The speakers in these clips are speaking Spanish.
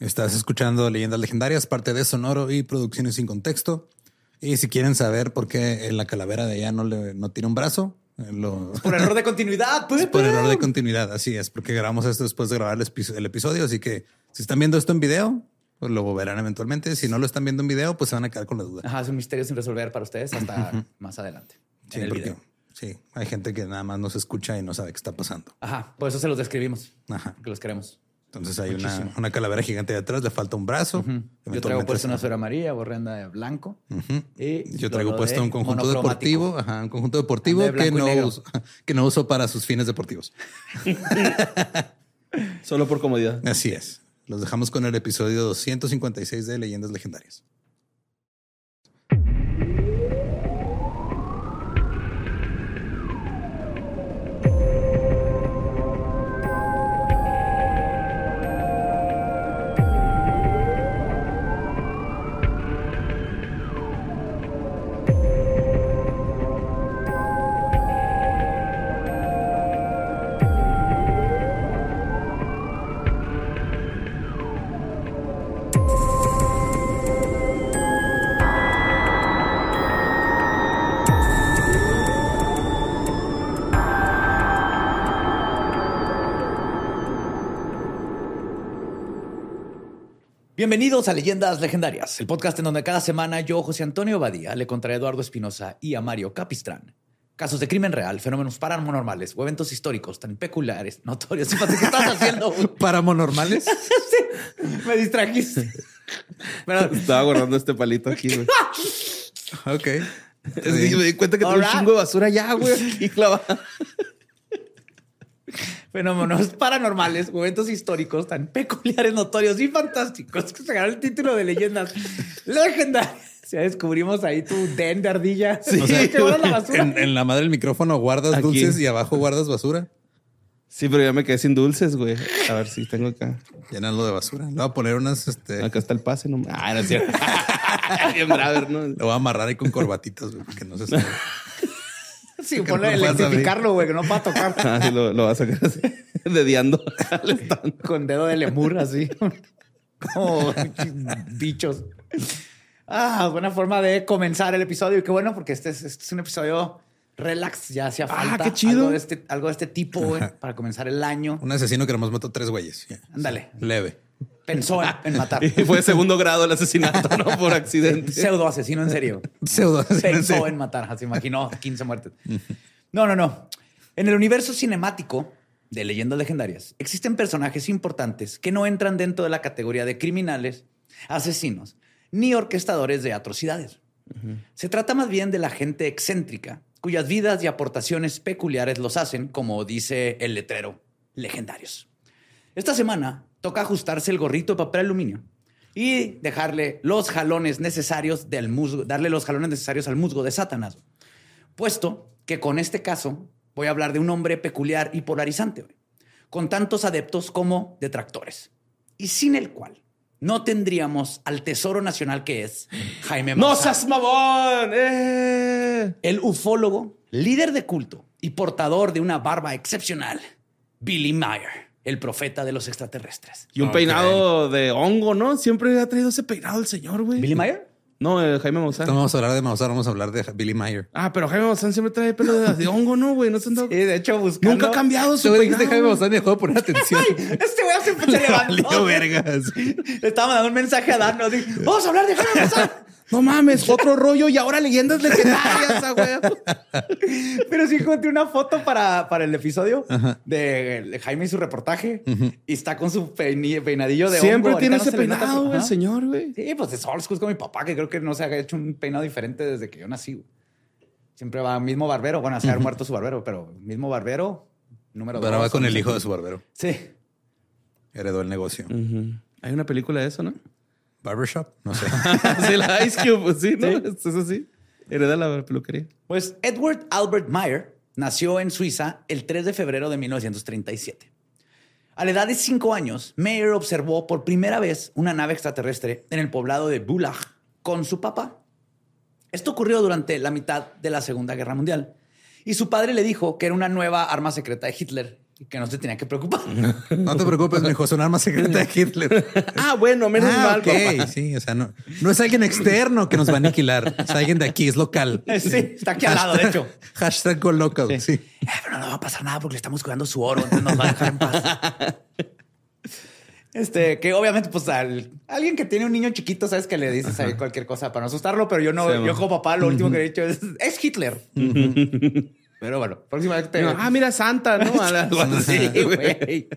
Estás escuchando Leyendas Legendarias, parte de Sonoro y Producciones sin Contexto. Y si quieren saber por qué en la calavera de allá no, le, no tiene un brazo, eh, lo... Por error de continuidad, pues. por error de continuidad, así es, porque grabamos esto después de grabar el episodio, el episodio. Así que si están viendo esto en video, pues lo verán eventualmente. Si no lo están viendo en video, pues se van a quedar con la duda. Ajá, es un misterio sin resolver para ustedes hasta más adelante. Sí, en el porque video. sí, hay gente que nada más nos escucha y no sabe qué está pasando. Ajá, por eso se los describimos. Ajá. Que los queremos. Entonces hay una, una calavera gigante de atrás, le falta un brazo. Yo traigo puesto una suera amarilla, borrenda de blanco. y Yo traigo puesto un conjunto deportivo, ajá, un conjunto deportivo De que no, uso, que no uso para sus fines deportivos. Solo por comodidad. Así es. Los dejamos con el episodio 256 de Leyendas Legendarias. Bienvenidos a Leyendas Legendarias, el podcast en donde cada semana yo, José Antonio Badía, le contaré a Eduardo Espinosa y a Mario Capistrán casos de crimen real, fenómenos paranormales o eventos históricos tan peculiares, notorios. ¿Qué estás haciendo? Paramonormales. Me distrajiste. Pero, Estaba guardando este palito aquí, güey. ok. Me di cuenta que tengo un chingo de basura ya, güey. Aquí clavada. Fenómenos paranormales o eventos históricos tan peculiares, notorios y fantásticos que se ganó el título de leyendas legendarias. Ya descubrimos ahí tu den de ardilla. Sí. O sea, que la basura. En, en la madre del micrófono guardas Aquí. dulces y abajo guardas basura. Sí, pero ya me quedé sin dulces, güey. A ver si tengo acá. Llenarlo de basura. Le voy a poner unas, este, Acá está el pase. No, ah, no es cierto. Bien brother, ¿no? lo voy a amarrar ahí con corbatitas, güey, porque no se sabe. Sí, que ponle no electrificarlo, güey, que no para tocar. Ah, sí, lo, lo vas a sacar así, dediando al stand. Con dedo de lemur, así. Como bichos. Ah, buena forma de comenzar el episodio. Y qué bueno, porque este es, este es un episodio relax. Ya hacía Ah, falta. qué chido. Algo de este, algo de este tipo, güey, para comenzar el año. Un asesino que nomás mató tres güeyes. Ándale. Leve. Pensó en, en matar. Y fue de segundo grado el asesinato, ¿no? Por accidente. Pseudo asesino en serio. Pseudo Pensó en matar. Se imaginó 15 muertes. No, no, no. En el universo cinemático de leyendas legendarias existen personajes importantes que no entran dentro de la categoría de criminales, asesinos ni orquestadores de atrocidades. Se trata más bien de la gente excéntrica cuyas vidas y aportaciones peculiares los hacen, como dice el letrero, legendarios. Esta semana toca ajustarse el gorrito de papel aluminio y dejarle los jalones necesarios del musgo, darle los jalones necesarios al musgo de Satanás. Puesto que con este caso voy a hablar de un hombre peculiar y polarizante, con tantos adeptos como detractores, y sin el cual no tendríamos al tesoro nacional que es Jaime ¡No Maussan. seas mamón! ¡Eh! El ufólogo, líder de culto y portador de una barba excepcional, Billy Mayer, el profeta de los extraterrestres. Y un peinado de hongo, ¿no? Siempre ha traído ese peinado el señor, güey. ¿Billy Mayer? No, el Jaime Maussan. No vamos a hablar de Maussan, vamos a hablar de Billy Mayer. Ah, pero Jaime Maussan siempre trae pelo de, de hongo, ¿no, güey? No se han dado- Sí, de hecho, buscando... Nunca ha cambiado su Tú dijiste peinado. Jaime Maussan y dejó de poner atención. Este güey siempre se levantó. Valió vergas. Le estaba mandando un mensaje a Dan, ¿no? Dijo, Vamos a hablar de Jaime Maussan. No mames, otro rollo y ahora leyendas legendarias, güey. Pero sí encontré una foto para, para el episodio de, de Jaime y su reportaje. Y está con su peini- peinadillo de Siempre hongo. tiene ese peinado, pero- güey, el señor, güey. Sí, pues es old school con mi papá, que creo que no se ha hecho un peinado diferente desde que yo nací. Siempre va mismo barbero. Bueno, se ha muerto su barbero, pero mismo barbero, número Pero va dos, con no el sé. hijo de su barbero. Sí. heredó el negocio. Hay una película de eso, ¿no? Barbershop, no sé. sí, la Ice Cube, pues sí, ¿no? Es sí. Hereda la peluquería. Pues Edward Albert Meyer nació en Suiza el 3 de febrero de 1937. A la edad de cinco años, Meyer observó por primera vez una nave extraterrestre en el poblado de Bulach con su papá. Esto ocurrió durante la mitad de la Segunda Guerra Mundial. Y su padre le dijo que era una nueva arma secreta de Hitler que no se tenía que preocupar. No te preocupes, mijo, es un arma secreta de Hitler. Ah, bueno, menos Ah, mal, ok, papá. sí, o sea, no, no es alguien externo que nos va a aniquilar, es alguien de aquí, es local. Sí, está aquí al lado, de hecho. Hashtag go local, sí. Eh, pero no va a pasar nada porque le estamos cuidando su oro, entonces nos va a dejar en paz. Este, que obviamente, pues al alguien que tiene un niño chiquito, sabes que le dices ahí cualquier cosa para no asustarlo, pero yo no, Sí, yo como papá, lo último que he dicho es, es Hitler. Pero bueno, próxima vez te. Ah, mira, Santa, ¿no? Sí, güey.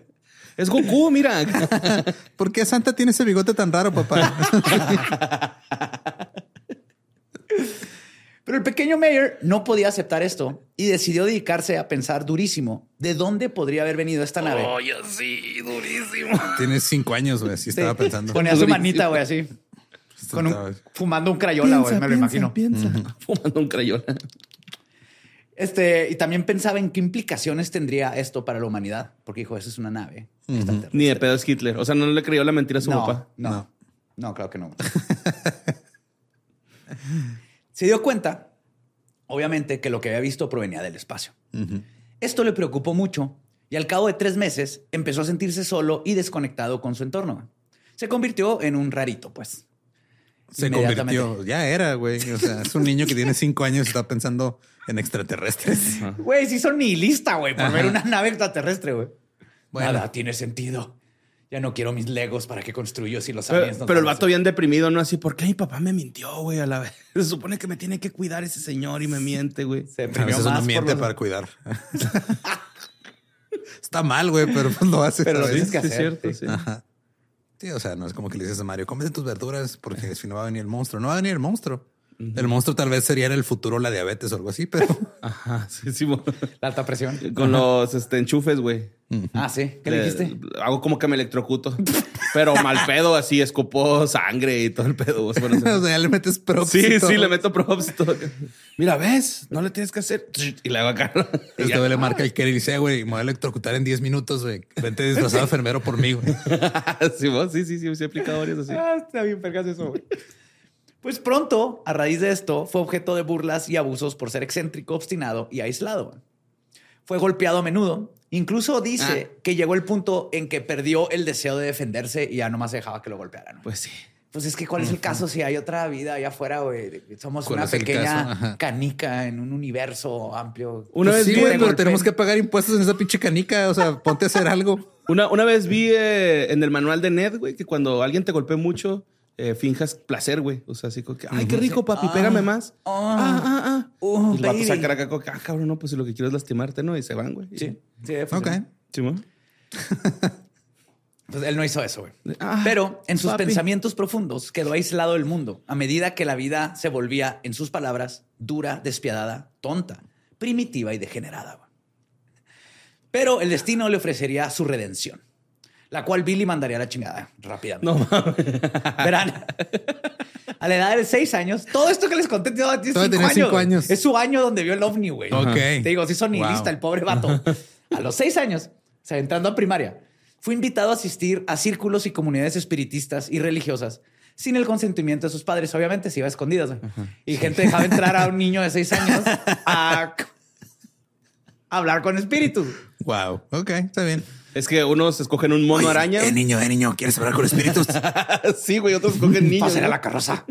Es Goku, mira. ¿Por qué Santa tiene ese bigote tan raro, papá? Pero el pequeño Mayer no podía aceptar esto y decidió dedicarse a pensar durísimo de dónde podría haber venido esta nave. Oye, sí, durísimo. Tienes cinco años, güey, así Sí. estaba pensando. Ponía su manita, güey, así. Con un- Estaba- fumando un crayola, güey, me lo imagino. Piensa. Fumando un crayola. Este, y también pensaba en qué implicaciones tendría esto para la humanidad, porque dijo, esa es una nave. extraterrestre". Ni de pedo es Hitler. O sea, no le creyó la mentira a su no, papá. No, No. no, claro que no. Se dio cuenta, obviamente, que lo que había visto provenía del espacio. Esto le preocupó mucho y al cabo de tres meses empezó a sentirse solo y desconectado con su entorno. Se convirtió en un rarito, pues. Se convirtió, ya era, güey. O sea, es un niño que tiene cinco años y está pensando en extraterrestres. Güey, sí son nihilista, güey, por Ajá. ver una nave extraterrestre, güey. Bueno. Nada tiene sentido. Ya no quiero mis legos para que construyo si los Pero, aliens nos pero el a vato bien deprimido, ¿no? Así, ¿por qué mi papá me mintió, güey? A la vez. Se supone que me tiene que cuidar ese señor y me miente, güey. Se A deprimió veces más uno por miente los- para cuidar. Está mal, güey, pero pues lo hace. Pero lo ¿sabes? tienes que Sí, es hacer, cierto, sí. sí. Ajá. Sí, o sea, no es como que le dices a Mario, cómete tus verduras porque si no va a venir el monstruo. No va a venir el monstruo. El monstruo tal vez sería en el futuro la diabetes o algo así, pero Ajá, sí, sí. mo- La alta presión. Con los este, enchufes, güey. Ah, sí. ¿Qué le dijiste? Hago como que me electrocuto. Pero mal pedo, así, escupó sangre y todo el pedo. Bueno, o sea, ya le metes props. sí, sí, le meto props y todo. Mira, ¿ves? No le tienes que hacer. Y le hago acá. Este güey le marca el Kerry y dice, "Eh, güey, me voy a electrocutar en 10 minutos, güey. Vente disfrazado enfermero por mí, güey. sí, vos, sí, sí, sí, sí, he aplicado varios así. Ah, está bien, pergas eso, güey. Pues pronto, a raíz de esto, fue objeto de burlas y abusos por ser excéntrico, obstinado y aislado. Fue golpeado a menudo. Incluso dice que llegó el punto en que perdió el deseo de defenderse y ya nomás dejaba que lo golpearan. Pues, sí. pues es que, ¿cuál es el caso si hay otra vida allá afuera, güey? Somos ¿Cuál una pequeña canica en un universo amplio. Una Pues vez sí, vi güey, pero tenemos que pagar impuestos en esa pinche canica. O sea, ponte a hacer algo. Una, una vez vi eh, en el manual de Ned, güey, que cuando alguien te golpea mucho, eh, finjas placer, güey. O sea, así como que, ay, qué rico, papi, Ah. pégame más. Ah. Ah, ah, ah. Oh, y el vato baby. saca acá, como que, ah, cabrón, no, pues si lo que quiero es lastimarte, ¿no? Y se van, güey. Sí, sí, Ok. Sí. Pues él no hizo eso, güey. Ah, Pero en sus papi. pensamientos profundos quedó aislado del mundo a medida que la vida se volvía, en sus palabras, dura, despiadada, tonta, primitiva y degenerada. güey. Pero el destino le ofrecería su redención, la cual Billy mandaría a la chingada rápidamente. No mames. Verán. A la edad de seis años, todo esto que les conté tiene cinco, tenía cinco años. Es su año donde vio el ovni, güey. Ok. Te digo, sí son nihilista Wow. el pobre vato. A los seis años, o sea, entrando a primaria, fue invitado a asistir a círculos y comunidades espiritistas y religiosas sin el consentimiento de sus padres. Obviamente se iba a escondidas. Y gente dejaba entrar a un niño de seis años a hablar con espíritus. Wow. Ok, está bien. Es que unos escogen un mono araña. Eh, niño, eh, niño, ¿quieres hablar con espíritus? sí, güey, otros escogen niños. Pásale a la carroza.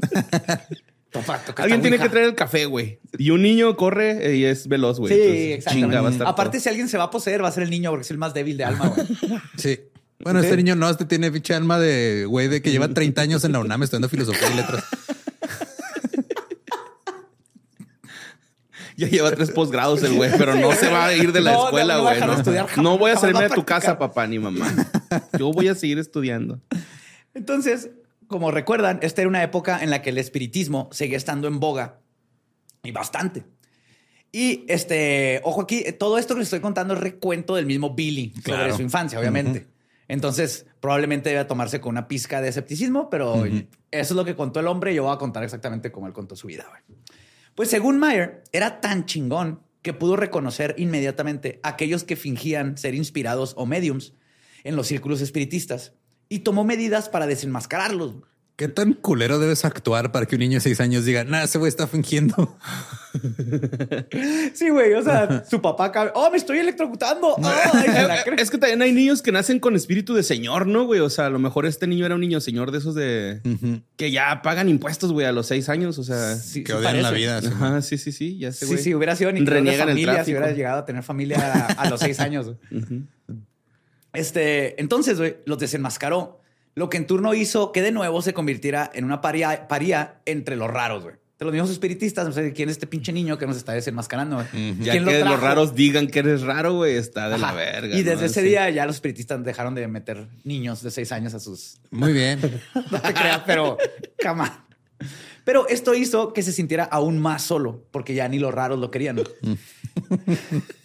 Topa, Alguien tiene que traer el café, güey. Y un niño corre eh, y es veloz, güey. Sí, Entonces, exactamente. chinga, va a estar Aparte, todo. si alguien se va a poseer, va a ser el niño porque es el más débil de alma. güey. Sí. Bueno, Sí. este niño no, este tiene pinche alma de güey de que lleva 30 años en la UNAM estudiando filosofía y letras. Ya lleva tres posgrados el güey, pero no se va a ir de la No, no, escuela, no güey. No, jamás- no voy a salirme de tu casa, papá ni mamá. Yo voy a seguir estudiando. Entonces, como recuerdan, esta era una época en la que el espiritismo seguía estando en boga y bastante. Y este, ojo aquí, todo esto que les estoy contando es recuento del mismo Billy sobre Claro. su infancia, obviamente. Entonces, probablemente debe tomarse con una pizca de escepticismo, pero eso es lo que contó el hombre. Yo voy a contar exactamente cómo él contó su vida. güey. Pues según Meyer, era tan chingón que pudo reconocer inmediatamente a aquellos que fingían ser inspirados o mediums en los círculos espiritistas y tomó medidas para desenmascararlos. ¿Qué tan culero debes actuar para que un niño de seis años diga, nada, ese güey está fingiendo? Sí, güey. O sea, su papá, oh, me estoy electrocutando. Ay, se la cree. Es que también hay niños que nacen con espíritu de señor, ¿no, güey? O sea, a lo mejor este niño era un niño señor de esos de... Que ya pagan impuestos, güey, a los seis años. O sea... Sí, que odian la vida. sí. Ajá, sí, sí, sí. Ya sé, Sí, güey. sí, hubiera sido ni Reniegan el familia si tráfico. hubiera llegado a tener familia a, a los seis años. güey. Este, entonces, güey, los desenmascaró. Lo que en turno hizo que de nuevo se convirtiera en una paría, paría entre los raros, güey. De los mismos espiritistas, no sé quién es este pinche niño que nos está desenmascarando, güey. Ya ¿Quién que lo los raros digan que eres raro, güey, está de la verga. Y desde ¿no? ese Sí. día ya los espiritistas dejaron de meter niños de seis años a sus Muy bien. no te creas, pero cama. Pero esto hizo que se sintiera aún más solo, porque ya ni los raros lo querían.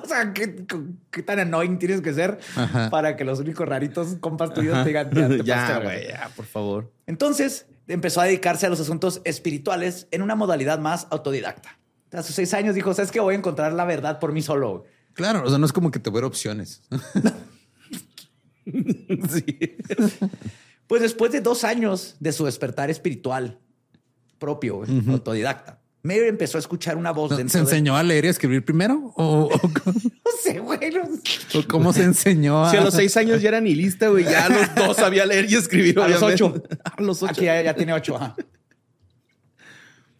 o sea, ¿qué, qué tan annoying tienes que ser Ajá. para que los únicos raritos compas tuyos te digan, ya, te Ya, de verga"? güey, ya, por favor. Entonces empezó a dedicarse a los asuntos espirituales en una modalidad más autodidacta. A sus seis años dijo, ¿sabes qué? Voy a encontrar la verdad por mí solo. güey". Claro, o sea, no es como que te hubiera opciones. Sí. Pues después de dos años de su despertar espiritual propio, autodidacta, Mayer empezó a escuchar una voz dentro ¿Se de- enseñó a leer y a escribir primero? ¿O, o- No sé, güey. no sé. o cómo se enseñó a...? Si a los seis años ya era nihilista, güey, ya a los dos sabía leer y escribir. A los ocho. A los ocho. Aquí ya, ya tiene ocho. ajá.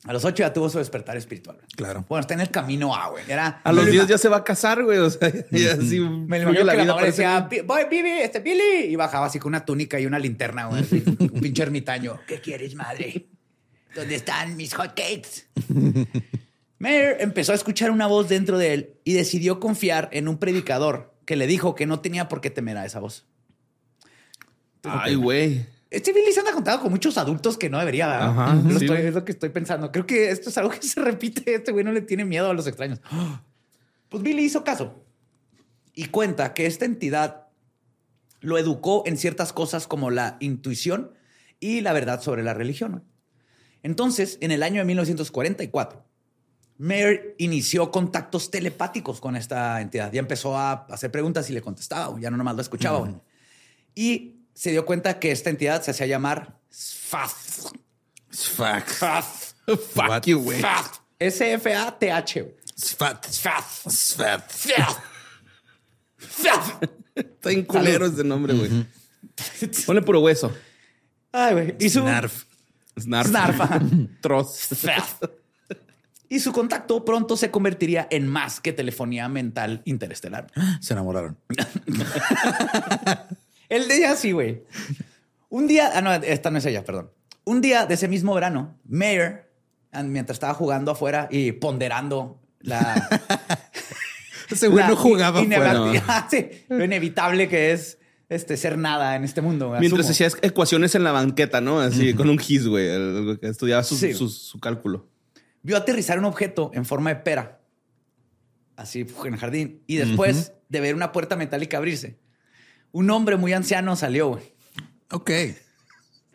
A los ocho ya tuvo su despertar espiritual. Claro. Bueno, está en el camino A, güey. Era. A los diez ya se va a casar, güey. O sea, ya así. Me imagino que la mamá parece- decía, "Bi- voy, Bibi, este Billy. Y bajaba así con una túnica y una linterna, güey. así, Un pinche ermitaño. ¿Qué quieres, madre? ¿Dónde están mis hotcakes? Mayer empezó a escuchar una voz dentro de él y decidió confiar en un predicador que le dijo que no tenía por qué temer a esa voz. Ay, güey. Este Billy se anda contado con muchos adultos que no debería, ¿verdad? Ajá, Lo sí, estoy- güey. es lo que estoy pensando. Creo que esto es algo que se repite. Este güey no le tiene miedo a los extraños. Pues Billy hizo caso y cuenta que esta entidad lo educó en ciertas cosas como la intuición y la verdad sobre la religión. Entonces, en el año de 1944, Mayer inició contactos telepáticos con esta entidad. Ya empezó a hacer preguntas y le contestaba, ya no nomás lo escuchaba. Y se dio cuenta que esta entidad se hacía llamar Sfath. Fuck. Sfath. Fuck you, güey. Sfath. Sfat. Sfath. Sfat. Sfath. Sfath. Está en culero ese nombre, güey. Ponle puro hueso. Ay, güey. Y su, Snarf. Snarf. Snarf, ajá. Troz. Sfath. Y su contacto pronto se convertiría en más que telefonía mental interestelar. Se enamoraron. El de ella sí, güey. Un día, ah, no, esta no es ella, perdón. Un día de ese mismo verano, Mayer, ah, mientras estaba jugando afuera y ponderando la. La no jugaba inevit- fuera. Sí, lo inevitable que es este, ser nada en este mundo. Mientras asumo. hacías ecuaciones en la banqueta, ¿no? Así, con un gis, güey. el- que Estudiaba su, Sí. su- su cálculo. Vio aterrizar un objeto en forma de pera. Así en el jardín. Y después de ver una puerta metálica abrirse, un hombre muy anciano salió, güey. Ok.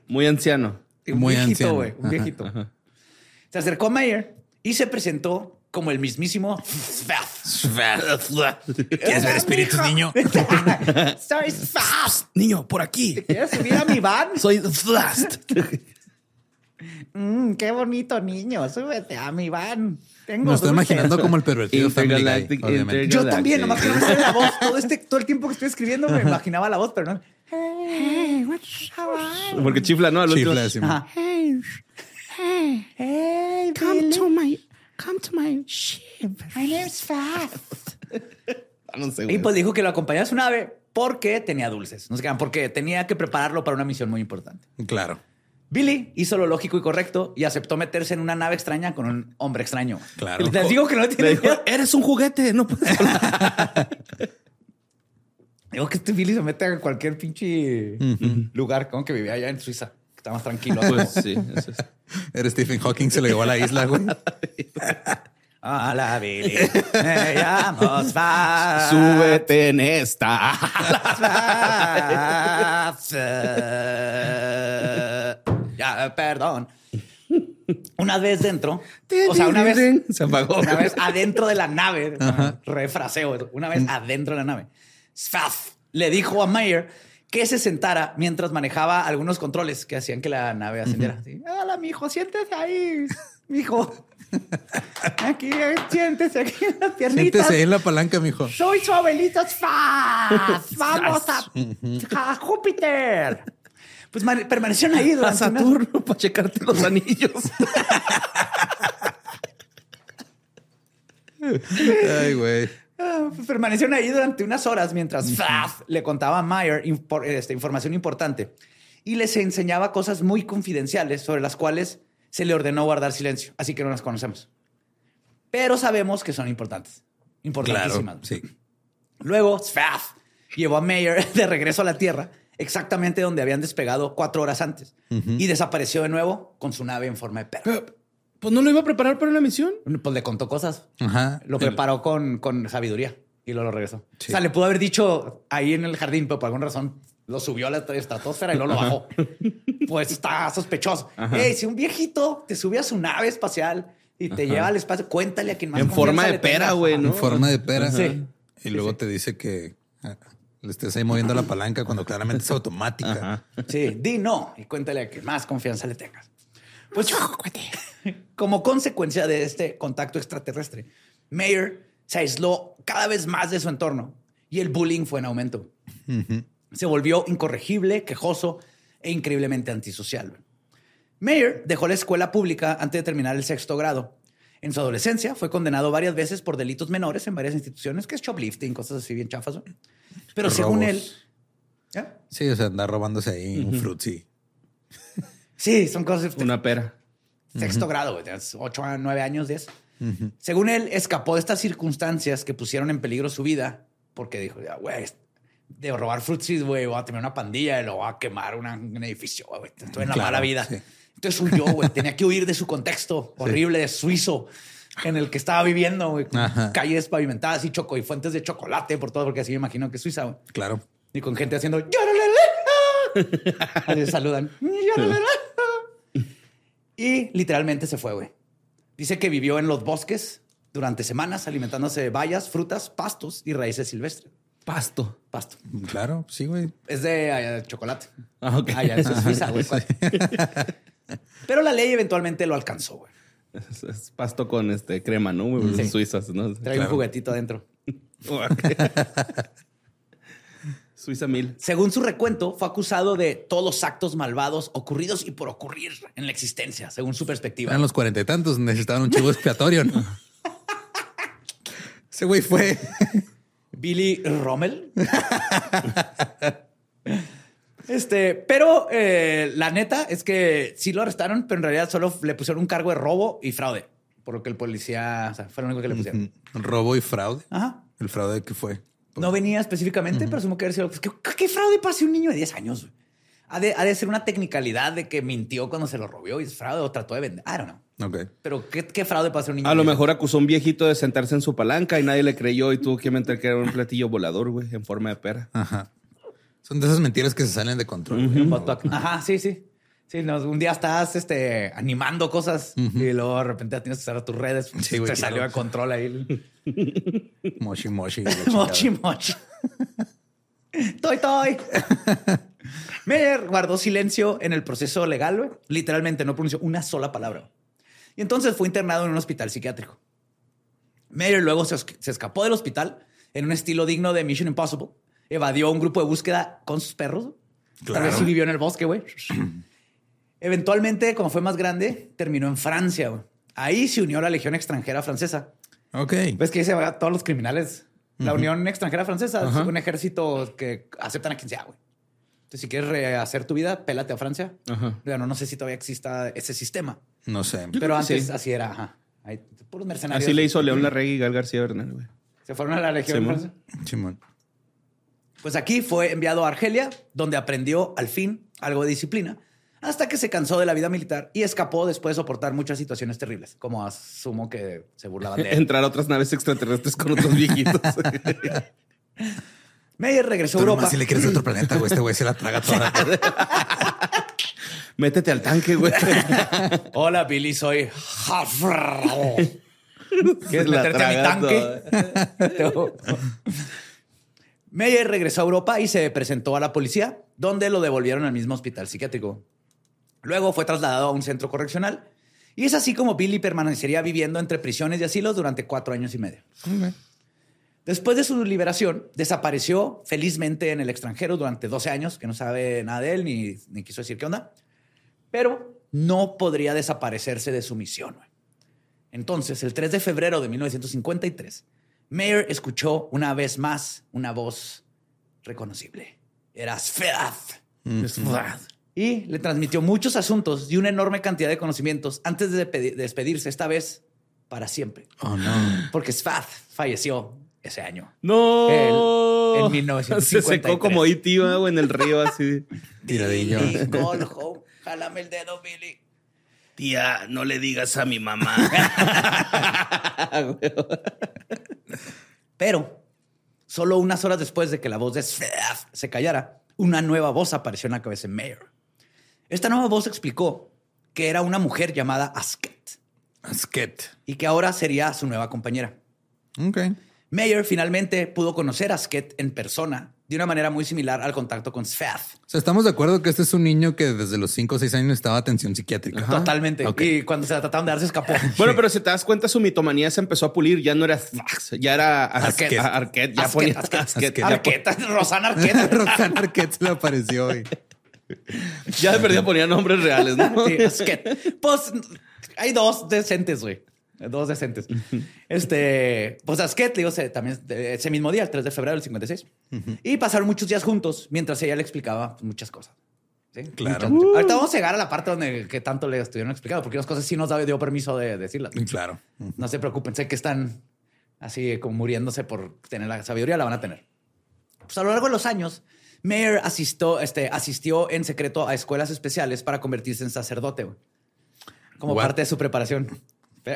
Muy anciano. Un Muy viejito, anciano. güey. Un Ajá, viejito. Se acercó a Mayer y se presentó como el mismísimo ¿Quieres ver espíritus, niño? Soy fast. Niño, por aquí. ¿Quieres subir a mi van? Soy Flast. Mm, qué bonito niño. Súbete a mi van. Tengo Me estoy dulces. imaginando como el pervertido Family Guy, Intergalactic, obviamente. Yo también, nomás que no me sale la voz. Todo, este, todo el tiempo que estoy escribiendo me imaginaba la voz, pero no. Hey, what's up? Porque chifla, ¿no? Al último. Chifla, sí. Ajá. Hey, come to my, come to my ship. My name's Fast. No sé, Y pues dijo que lo acompañaba a su nave porque tenía dulces. No se quedan, porque tenía que prepararlo para una misión muy importante. Claro. Billy hizo lo lógico y correcto y aceptó meterse en una nave extraña con un hombre extraño. Claro. Les digo que no Le tiene dijo, eres un juguete, no puedes hablar. Digo que este Billy se mete a cualquier pinche lugar, como que vivía allá en Suiza, está más tranquilo. Pues sí, eso es. Eres Stephen Hawking, se lo llevó a la isla, güey. A la Billy. Ella Súbete en esta. ya, perdón. Una vez dentro, o sea, una vez se apagó. Una vez adentro de la nave, refraseo, una vez adentro de la nave, Sfaf le dijo a Mayer que se sentara mientras manejaba algunos controles que hacían que la nave ascendiera. Hola, mijo, siéntese ahí, mijo. Aquí, siéntese aquí en las piernitas. Siéntese en la palanca, mijo. Soy su abuelito. Vamos a, a Júpiter. Pues permanecieron ahí durante a Saturno para checarte los anillos. Ay, güey. Permanecieron ahí durante unas horas mientras Faf le contaba a Meyer esta información importante y les enseñaba cosas muy confidenciales sobre las cuales se le ordenó guardar silencio. Así que no las conocemos. Pero sabemos que son importantes. Importantísimas. sí. Luego, Sfaf llevó a Meyer de regreso a la Tierra exactamente donde habían despegado cuatro horas antes y desapareció de nuevo con su nave en forma de perro. Pues no lo iba a preparar para la misión. Pues le contó cosas. Lo preparó con, con sabiduría y luego lo regresó. O sea, le pudo haber dicho ahí en el jardín, pero por alguna razón lo subió a la estratosfera y luego lo bajó. Pues está sospechoso. si un viejito te sube a su nave espacial y te lleva al espacio, cuéntale a quien más. En forma de pera, güey, ¿no? En forma de pera. Sí. Y luego te dice que le estés ahí moviendo la palanca cuando claramente es automática. Sí, di no y cuéntale a que más confianza le tengas. Pues como consecuencia de este contacto extraterrestre, Mayer se aisló cada vez más de su entorno y el bullying fue en aumento. Se volvió incorregible, quejoso e increíblemente antisocial. Mayer dejó la escuela pública antes de terminar el sexto grado. En su adolescencia fue condenado varias veces por delitos menores en varias instituciones, que es shoplifting, cosas así bien chafas. Pero según él. Sí, o sea, anda robándose ahí un frutzi. Sí, son cosas. Una pera. Sexto grado, güey. Ocho a nueve años, diez. Según él, escapó de estas circunstancias que pusieron en peligro su vida porque dijo, güey, de robar frutsis, güey, voy a tener una pandilla y lo voy a quemar un edificio, güey. Estoy en la mala vida. Entonces huyó, güey. Tenía que huir de su contexto horrible de suizo en el que estaba viviendo, güey. Calles pavimentadas y choco y fuentes de chocolate por todo, porque así me imagino que es Suiza, güey. Claro. Y con gente haciendo así saludan. Y literalmente se fue, güey. Dice que vivió en los bosques durante semanas alimentándose de bayas, frutas, pastos y raíces silvestres. Pasto. Pasto. Claro, sí, güey. Es de chocolate. Ah, ok. Allá, eso es Suiza, güey. Pero la ley eventualmente lo alcanzó, güey. Es, pasto con este crema, ¿no? Suizas, ¿no? Trae un juguetito adentro. Suiza mil. Según su recuento, fue acusado de todos los actos malvados ocurridos y por ocurrir en la existencia, según su perspectiva. Eran los cuarenta y tantos, necesitaban un chivo expiatorio, ¿no? Ese güey fue. Billy Rommel. Este, pero eh, la neta es que sí lo arrestaron, pero en realidad solo le pusieron un cargo de robo y fraude. Por lo que el policía, o sea, fue lo único que le pusieron. Robo y fraude. Ajá. ¿El fraude qué fue? No venía específicamente, pero supongo que haber sido. Pues, ¿qué, fraude para un niño de 10 años? Ha de, ha de, ser una tecnicalidad de que mintió cuando se lo robió y es fraude o trató de vender. I don't know. Ok. Pero ¿qué, qué fraude para un niño? A lo mejor acusó a un viejito de sentarse en su palanca y nadie le creyó y tuvo que mentir que era un platillo volador, güey, en forma de pera. Ajá. Son de esas mentiras que se salen de control. Ajá, sí, sí. Sí, un día estás este, animando cosas y luego de repente tienes que usar tus redes. Sí, te salió de control ahí. moshi, moshi. moshi, moshi. toy, toy. Meyer guardó silencio en el proceso legal, güey. Literalmente no pronunció una sola palabra. Y entonces fue internado en un hospital psiquiátrico. Meyer luego se, se escapó del hospital en un estilo digno de Mission Impossible evadió un grupo de búsqueda con sus perros. Tal vez sí vivió en el bosque, güey. Eventualmente, como fue más grande, terminó en Francia. Güey. Ahí se unió a la Legión Extranjera Francesa. Ok. Ves que dice todos los criminales. La Unión Extranjera Francesa es un ejército que aceptan a quien sea, güey. Entonces, si quieres rehacer tu vida, pélate a Francia. Bueno, no sé si todavía exista ese sistema. No sé. Pero antes así era. Ajá. puros mercenarios. Así le hizo León Larregui y Gal García Bernal, güey. Se fueron a la Legión Francesa. Simón. Pues aquí fue enviado a Argelia, donde aprendió al fin algo de disciplina, hasta que se cansó de la vida militar y escapó después de soportar muchas situaciones terribles, como asumo que se burlaban de él. Entrar a otras naves extraterrestres con otros viejitos. Meyer regresó a Europa. si le quieres otro planeta, güey, este güey se la traga toda. Métete al tanque, güey. Hola, Billy, soy ¿Quieres La meterte a mi traga tanque? Meyer regresó a Europa y se presentó a la policía, donde lo devolvieron al mismo hospital psiquiátrico. Luego fue trasladado a un centro correccional y es así como Billy permanecería viviendo entre prisiones y asilos durante cuatro años y medio. Después de su liberación, desapareció felizmente en el extranjero durante 12 años, que no sabe nada de él ni, ni quiso decir qué onda, pero no podría desaparecerse de su misión. Entonces, el 3 de febrero de 1953, Mayer escuchó una vez más una voz reconocible. Era Svedad. Y le transmitió muchos asuntos y una enorme cantidad de conocimientos antes de pedi- despedirse, esta vez para siempre. Oh, no. Porque Svad falleció ese año. No. Él, en 1953. Se secó como E.T., güey, en el río así. Tiradillo. Billy, go home. Jálame el dedo, Billy. Tía, no le digas a mi mamá. Pero solo unas horas después de que la voz de Svedad se callara, una nueva voz apareció en la cabeza de Mayer. Esta nueva voz explicó que era una mujer llamada Asket Asket. y que ahora sería su nueva compañera. Ok. Mayer finalmente pudo conocer a Asket en persona de una manera muy similar al contacto con Svedad. O sea, estamos de acuerdo que este es un niño que desde los 5 o 6 años estaba atención psiquiátrica. Totalmente. Ok. Y cuando se la trataron de dar, se escapó. Bueno, pero si te das cuenta, su mitomanía se empezó a pulir. Ya no era Fax, ya era Arquette. Arquette. Arquette. Ya Asket, ponía po- Arqueta, Rosana Arqueta. Roxana Arquette se le apareció hoy. Ya de perdida ponía nombres reales, ¿no? Sí, Asket. Pues hay dos decentes, güey. Dos decentes. Este, pues le digo, se- también ese mismo día, el 3 de febrero del 56. Y pasaron muchos días juntos mientras ella le explicaba pues, muchas cosas. ¿Sí? Claro. Muchas. Ahorita vamos a llegar a la parte donde que tanto le estuvieron explicando, porque unas cosas sí nos dio permiso de decirlas. Claro. No se preocupen, sé que están así como muriéndose por tener la sabiduría, la van a tener. Pues a lo largo de los años, Mayer asistió, este, asistió en secreto a escuelas especiales para convertirse en sacerdote, güey. como What? parte de su preparación.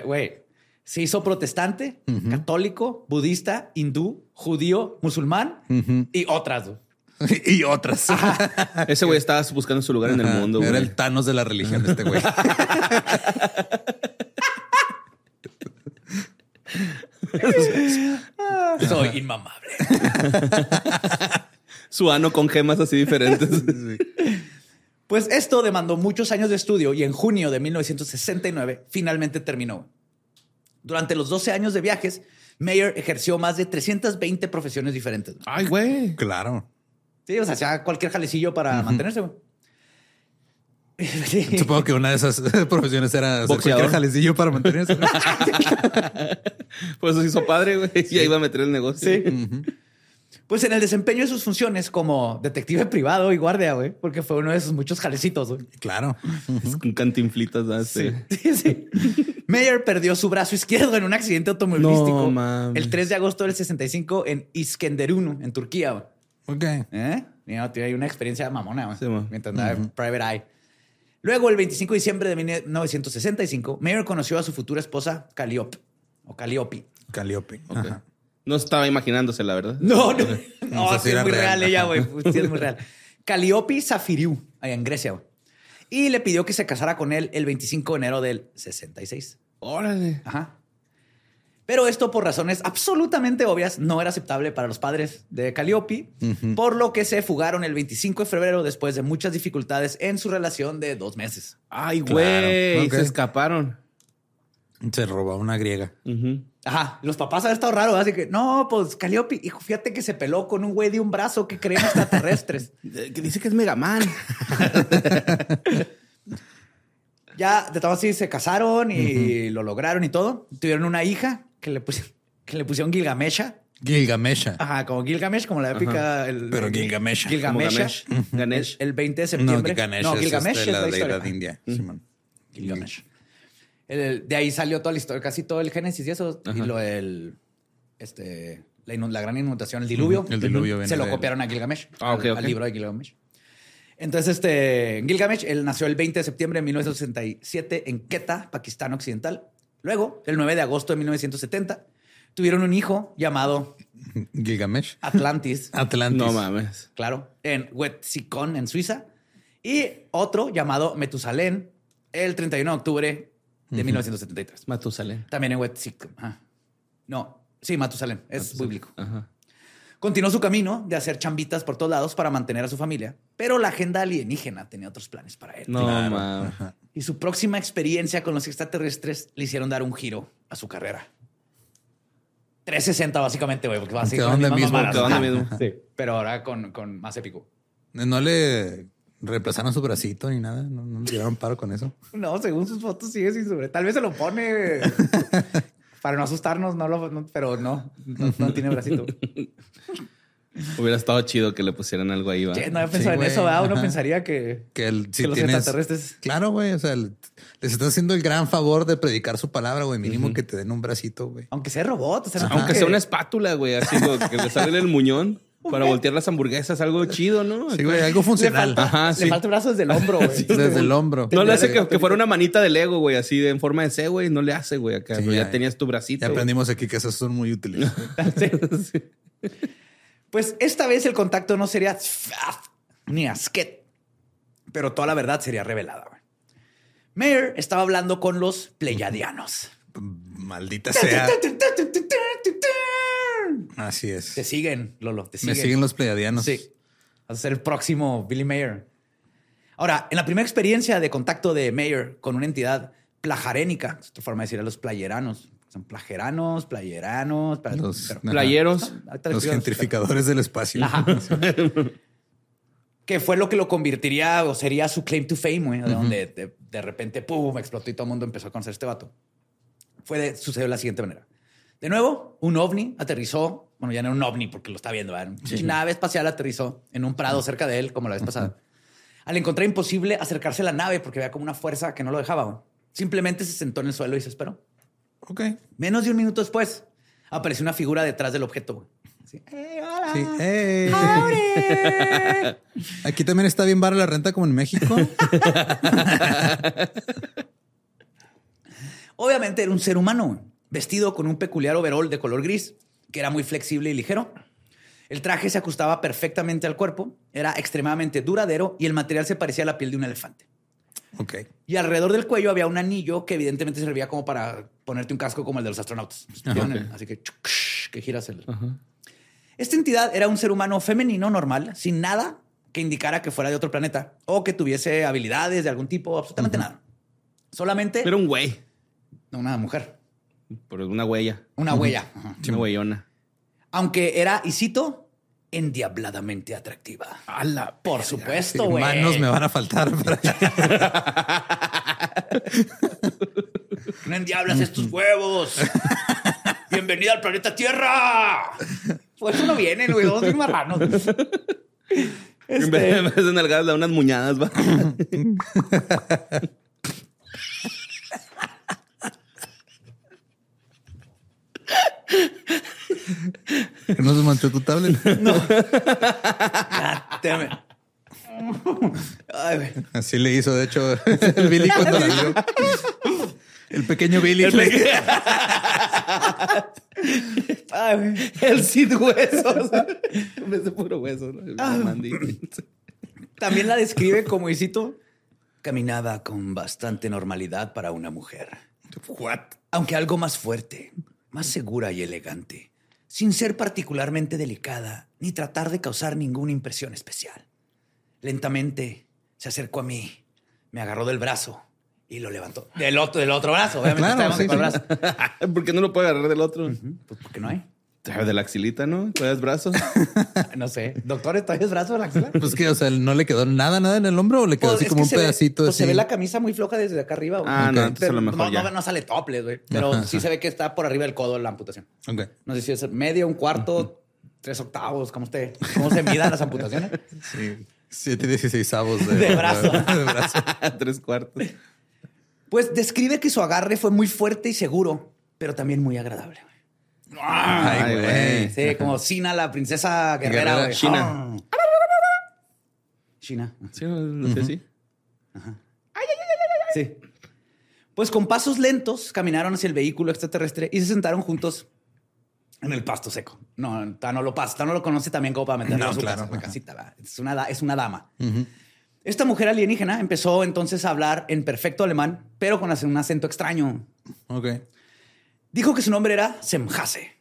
Güey, se hizo protestante, católico, budista, hindú, judío, musulmán y otras. y otras. Ese güey estaba buscando su lugar en el mundo, Era el Thanos de la religión de este güey. Soy inmamable. Su ano con gemas así diferentes. Pues esto demandó muchos años de estudio y en junio de 1969 finalmente terminó. Durante los 12 años de viajes, Mayer ejerció más de 320 profesiones diferentes. Ay, güey. claro. Sí, o sea, hacía cualquier jalecillo para mantenerse. güey. Sí. Supongo que una de esas profesiones era cualquier jalecillo para mantenerse. Por eso se hizo padre, güey. Y ahí iba a meter el negocio. Sí. Pues en el desempeño de sus funciones como detective privado y guardia, güey, porque fue uno de sus muchos jalecitos. güey. Claro. Con cantinflitas, ¿no? Sí. Sí, sí. Mayer perdió su brazo izquierdo en un accidente automovilístico No, el 3 de agosto del 65 en Iskenderun, en Turquía. güey. Ok. ¿Eh? Mira, tiene ahí una experiencia mamona, güey, Sí, mientras andaba en Private Eye. Luego, el 25 de diciembre de 1965, Mayer conoció a su futura esposa, Calliope, o Calliope. Calliope. Ajá. No estaba imaginándose, la verdad. No, no, no, sí es muy real, real. ella, güey. Sí es muy real. Calliope Zafiriu, allá en Grecia, güey. Y le pidió que se casara con él el 25 de enero del 66. Órale. Ajá. Pero esto, por razones absolutamente obvias, no era aceptable para los padres de Calliope, por lo que se fugaron el 25 de febrero después de muchas dificultades en su relación de dos meses. Ay, Claro. güey. Se escaparon. Se robó una griega. Ajá, los papás han estado raro, así que no, pues Calliope, hijo, fíjate que se peló con un güey de un brazo que creen extraterrestres. Que dice que es Megaman. ya de todo así se casaron y lo lograron y todo. Tuvieron una hija que le, pus- que le pusieron Gilgamesha. Gilgamesha. Ajá, como Gilgamesh, como la épica. El, Pero Gilgamesha. Gilgamesha. Ganesh. Ganesh. El 20 de No, septiembre. Gilgamesh, No, es Gilgamesh este, es la la deidad india. Simón. Gilgamesh. El- de ahí salió toda la historia, casi todo el Génesis y eso. Y lo del. Este. La, gran inundación, el diluvio. El diluvio Se lo copiaron a Gilgamesh. Ah, ok, al, libro de Gilgamesh. Entonces, este Gilgamesh, él nació el 20 de septiembre de 1967 en Quetta, Pakistán Occidental. Luego, el 9 de agosto de 1970, tuvieron un hijo llamado Gilgamesh. Atlantis. Atlantis. No mames. claro, en Huetzicón, en Suiza. Y otro llamado Metusalén, el 31 de octubre de 1973. Matusalén. También en. Ajá. No, sí, Matusalén, es bíblico. Ajá. Continuó su camino de hacer chambitas por todos lados para mantener a su familia, pero la agenda alienígena tenía otros planes para él. No mames. Y su próxima experiencia con los extraterrestres le hicieron dar un giro a su carrera. 360 básicamente, güey, porque Quedó mismas mismo, mismo. Sí, pero ahora con, con más épico. No le reemplazaron su bracito ni nada. No, no le dieron paro con eso. No, según sus fotos sigue sin sobre. Tal vez se lo pone para no asustarnos, no lo, no- pero no, no, no tiene bracito. Hubiera estado chido que le pusieran algo ahí, va. Che, no había pensado en eso, ¿verdad? Uno ajá. pensaría que, Que, el, si que los tienes- extraterrestres. Claro, güey. O sea, el- les están haciendo el gran favor de predicar su palabra, güey. Mínimo que te den un bracito, güey. Aunque sea robot, o sea, no Aunque que- sea una espátula, güey, así como que le sale el muñón para voltear las hamburguesas, algo chido, ¿no? Sí, güey. Algo le funcional. falta, Ajá, le sí. falta el brazo desde el hombro, güey. Desde el hombro. No le hace que, que fuera una manita de Lego, güey, así de en forma de C, güey. No le hace, güey, acá. Sí, ya, ya- tenías tu bracito. Ya güey. aprendimos aquí que esos son muy útiles. Sí. Pues esta vez el contacto no sería ni asquet, pero toda la verdad sería revelada. güey. Mayer estaba hablando con los pleyadianos. Maldita sea. Así es. Te siguen, Lolo, te Me siguen. siguen los pleiadianos. Sí. Vas a ser el próximo Billy Mayer. Ahora, en la primera experiencia de contacto de Mayer con una entidad plajarénica, es otra forma de decir a los playeranos. Son plajeranos, playeranos, pla- Los, pero- ajá. Playeros. Los gentrificadores del espacio. Ajá. que fue lo que lo convertiría o sería su claim to fame, güey, donde de, de repente, pum, explotó y todo el mundo empezó a conocer a este vato. Fue de, sucedió de la siguiente manera. De nuevo, un ovni aterrizó, bueno, ya no era un ovni porque lo está viendo, ¿verdad? Una nave espacial aterrizó en un prado cerca de él, como la vez pasada. Al encontrar imposible acercarse a la nave porque había como una fuerza que no lo dejaba, simplemente se sentó en el suelo y se esperó. Ok. Menos de un minuto después, apareció una figura detrás del objeto. "Hey, hola". Sí. Aquí también está bien vara la renta como en México. Obviamente era un ser humano, vestido con un peculiar overol de color gris, que era muy flexible y ligero. El traje se ajustaba perfectamente al cuerpo, era extremadamente duradero y el material se parecía a la piel de un elefante. Ok. Y alrededor del cuello había un anillo que evidentemente servía como para ponerte un casco como el de los astronautas. Tienen, Así que, que giras el... Esta entidad era un ser humano femenino normal, sin nada que indicara que fuera de otro planeta o que tuviese habilidades de algún tipo, absolutamente nada. Solamente Era un güey, una mujer, por una huella. una huella. Ajá. Una huellona. Aunque era, y cito, endiabladamente atractiva. Por Sí, supuesto, güey. manos me van a faltar. para- No endiablas estos huevos. Bienvenida al planeta Tierra. Por eso no vienen, güey. Dos bien marranos. En vez Este, en vez de nalgadas, da unas muñadas, va. ¿No se manchó tu tablet? Ay, güey. Así le hizo, de hecho, el Billy cuando la vio. El pequeño Billy. Ay, güey. El Cid Huesos. En vez de puro hueso, ¿no? El Ah. También la describe como, y cito, caminaba con bastante normalidad para una mujer. What? aunque algo más fuerte, más segura y elegante, sin ser particularmente delicada ni tratar de causar ninguna impresión especial. Lentamente se acercó a mí, me agarró del brazo y lo levantó. Del otro, del otro brazo, obviamente. Claro, sí, sí. brazo. ¿Por qué no lo puede agarrar del otro? Pues porque no hay. De la axilita, ¿no? ¿Puedes brazo? No sé. Doctor, ¿todavía es brazo de la axila? Pues que, o sea, ¿no le quedó nada, nada en el hombro o le quedó Pues, así es como que un se ve- pedacito pues así? se ve la camisa muy floja desde acá arriba. güey. Ah, no, entonces a lo mejor no, ya. no, no sale topless, güey. Pero Ajá, sí se ve que está por arriba del codo la amputación. Ok. No sé si es medio, un cuarto, tres octavos, ¿cómo, usted, cómo se midan las amputaciones? Sí. Siete dieciséisavos de, De brazo. de brazo. Tres cuartos. Pues describe que su agarre fue muy fuerte y seguro, pero también muy agradable. güey. Ay, güey. Sí, como Sina, la princesa guerrera. Güey. china. Ah. China. Sí, no sé, sí. Sí. Pues con pasos lentos caminaron hacia el vehículo extraterrestre y se sentaron juntos en el pasto seco. No, ta no lo pasa, no lo conoce también como para meterlo No, a su claro, casa, casita, ¿verdad? Es una, es una dama. Esta mujer alienígena empezó entonces a hablar en perfecto alemán, pero con un acento extraño. Ok. Dijo que su nombre era Semjase,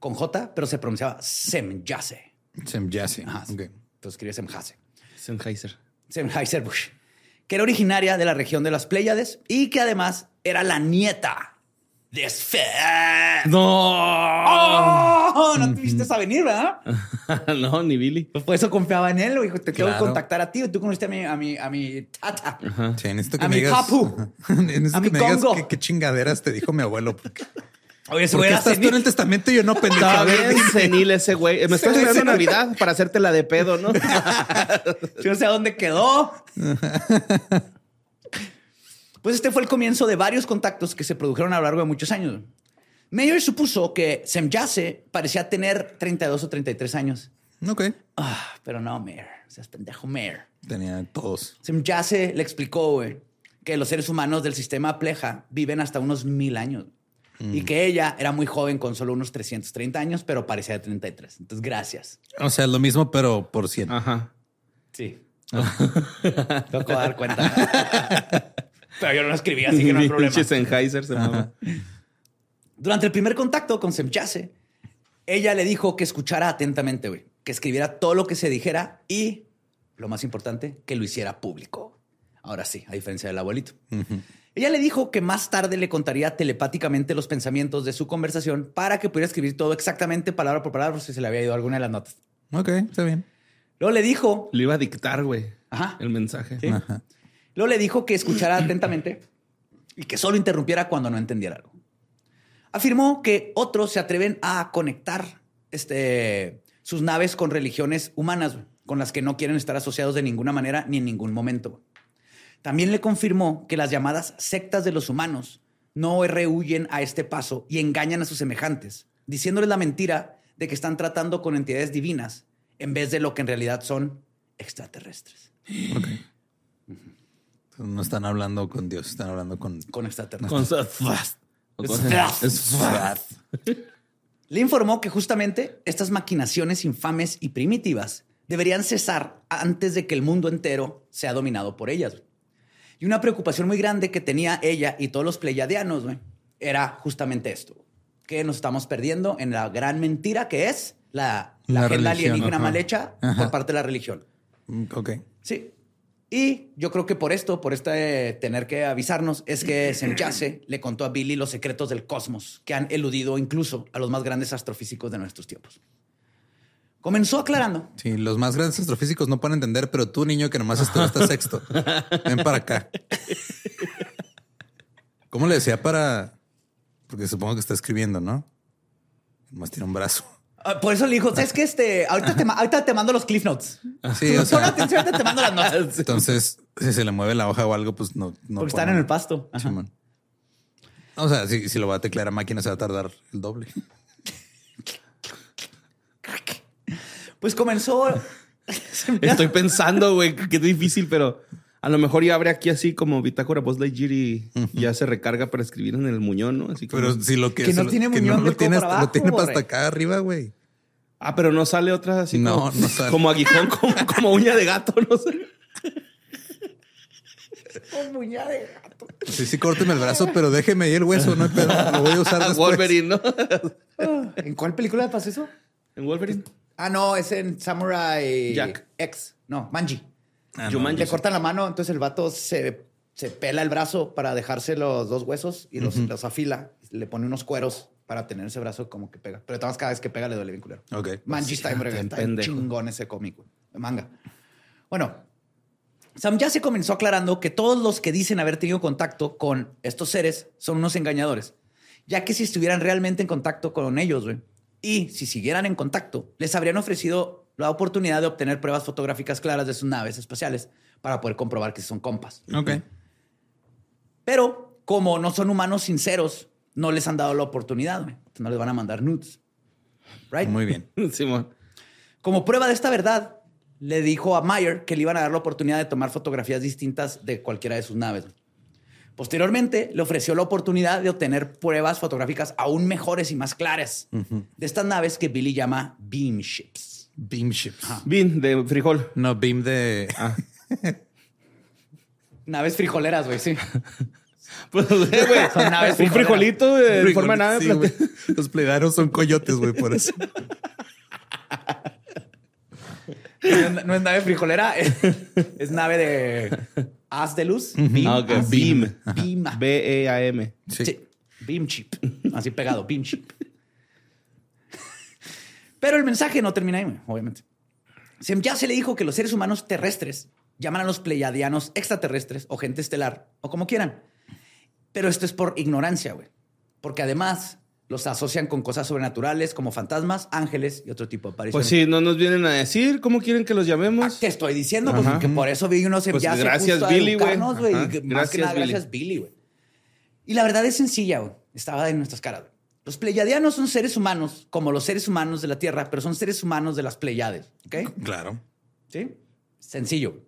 con J, pero se pronunciaba Semjase. Semjase. Ajá. Ok. Entonces escribe Semjase. Sennheiser. Semheiser-Busch, que era originaria de la región de las Pléyades y que además era la nieta ¡No! ¡Oh! No tuviste esa venir, ¿verdad? no, ni Billy. Pues por eso confiaba en él. Dijo, te tengo que contactar a ti. Tú conociste a mi, a mi, a mi tata. Sí, necesito que A me mi digas. papu. necesito A que mi me digas Congo. qué, qué chingaderas te dijo mi abuelo. Porque, Oye, porque hubiera estás tú en el testamento y yo no, pendejo. Ver, bien senil ese güey. Me estás esperando Navidad para hacerte la de pedo, ¿no? Yo no sé a dónde quedó. Pues este fue el comienzo de varios contactos que se produjeron a lo largo de muchos años. Mayer supuso que Semjase parecía tener 32 o 33 años. Ok. Ah, pero no, Mayer. Seas pendejo, Mayer. Tenía todos. Semjase le explicó, güey, que los seres humanos del sistema Pleja viven hasta unos mil años. Y que ella era muy joven con solo unos 330 años, pero parecía de 33. Entonces, gracias. O sea, lo mismo, pero por 100. Ajá. Sí. Tengo que dar cuenta. pero yo no lo escribí, así que no hay problema. Durante el primer contacto con Semjase, ella le dijo que escuchara atentamente, güey, que escribiera todo lo que se dijera y, lo más importante, que lo hiciera público. Ahora sí, a diferencia del abuelito. Ella le dijo que más tarde le contaría telepáticamente los pensamientos de su conversación para que pudiera escribir todo exactamente palabra por palabra si se le había ido alguna de las notas. Ok, está bien. Luego le dijo, Le iba a dictar, güey. Ajá. El mensaje. Sí. Luego le dijo que escuchara atentamente y que solo interrumpiera cuando no entendiera algo. Afirmó que otros se atreven a conectar este, sus naves con religiones humanas, con las que no quieren estar asociados de ninguna manera ni en ningún momento. También le confirmó que las llamadas sectas de los humanos no rehuyen a este paso y engañan a sus semejantes, diciéndoles la mentira de que están tratando con entidades divinas en vez de lo que en realidad son extraterrestres. No están hablando con Dios, están hablando con. Con extraterrestres. Con Le informó que justamente estas maquinaciones infames y primitivas deberían cesar antes de que el mundo entero sea dominado por ellas. Y una preocupación muy grande que tenía ella y todos los pleiadianos güey, era justamente esto, que nos estamos perdiendo en la gran mentira que es la, la, La agenda religión, alienígena ajá. mal hecha Ajá. por parte de la religión. Ok. Sí. Y yo creo que por esto, por este tener que avisarnos, es que Semjase le contó a Billy los secretos del cosmos que han eludido incluso a los más grandes astrofísicos de nuestros tiempos. Comenzó aclarando. Sí, los más grandes astrofísicos no pueden entender, pero tú, niño, que nomás estudiaste sexto, ven para acá. ¿Cómo le decía para...? Porque supongo que está escribiendo, ¿no? Nomás tiene un brazo. Ah, Por eso le dijo, ¿sabes qué? Este, ahorita, te, ahorita te mando los cliff notes. Sí, o Pon sea, atención, ahorita te mando las notas. entonces, si se le mueve la hoja o algo, pues no... no Porque están en el pasto. Ajá. Simón. O sea, si, si lo va a teclear a máquina, se va a tardar el doble. Pues comenzó. Estoy pensando, güey, que es difícil, pero a lo mejor ya abre aquí así como bitácora Buzz Lightyear y ya se recarga para escribir en el muñón, ¿no? Así como... Pero si lo que... Que no lo- tiene que muñón no lo tiene, hasta- lo tiene abajo, para hasta acá arriba, güey. Ah, pero no sale otra así No, como, no sale. como aguijón, como, como uña de gato, no sé. Sí, sí, córteme el brazo, pero déjeme ahí el hueso, no hay pedo. Lo voy a usar después. Wolverine, ¿no? ¿En cuál película pasó eso? En Wolverine. Ah, no, es en Samurai Jack. X. No, Manji. Ah, no. Le cortan la mano, entonces el vato se, se pela el brazo para dejarse los dos huesos y los, los afila. Le pone unos cueros para tener ese brazo como que pega. Pero todas cada vez que pega le duele bien culero. Ok. Manji está en breve, está chingón ese cómic, de manga. Bueno, Sam ya se comenzó aclarando que todos los que dicen haber tenido contacto con estos seres son unos engañadores, ya que si estuvieran realmente en contacto con ellos, güey, y si siguieran en contacto, les habrían ofrecido la oportunidad de obtener pruebas fotográficas claras de sus naves espaciales para poder comprobar que son compas. Ok. Pero como no son humanos sinceros, no les han dado la oportunidad. No les van a mandar nudes. Right? Muy bien. Simón. Como prueba de esta verdad, le dijo a Meyer que le iban a dar la oportunidad de tomar fotografías distintas de cualquiera de sus naves. Posteriormente, le ofreció la oportunidad de obtener pruebas fotográficas aún mejores y más claras de estas naves que Billy llama beam ships. Beam ships. Bean de frijol. No, beam de. Ah. Naves frijoleras, güey, sí. Pues, güey, Son naves un frijolito de Frijol- forma de nave. sí, plate-. Los pleidanos son coyotes, güey, por eso. No es- no es nave frijolera, es, es nave de haz de luz. Beam, Ah, Beam. Beam. B-E-A-M. Sí. Sí. Beam chip. Así pegado, beam chip. Pero el mensaje no termina ahí, obviamente. Ya se le dijo que los seres humanos terrestres llaman a los pleiadianos extraterrestres o gente estelar o como quieran. Pero esto es por ignorancia, güey. Porque además los asocian con cosas sobrenaturales como fantasmas, ángeles y otro tipo de apariciones. Pues sí, no nos vienen a decir cómo quieren que los llamemos. Te estoy diciendo, pues, que por eso vi unos Pues ya gracias, justo Billy, güey. Más que nada, Billy. gracias, Billy, güey. Y la verdad es sencilla, güey. Estaba en nuestras caras. güey. Los pleiadianos son seres humanos, como los seres humanos de la Tierra, pero son seres humanos de las Pleiades, ¿ok? Claro. ¿Sí? Sencillo.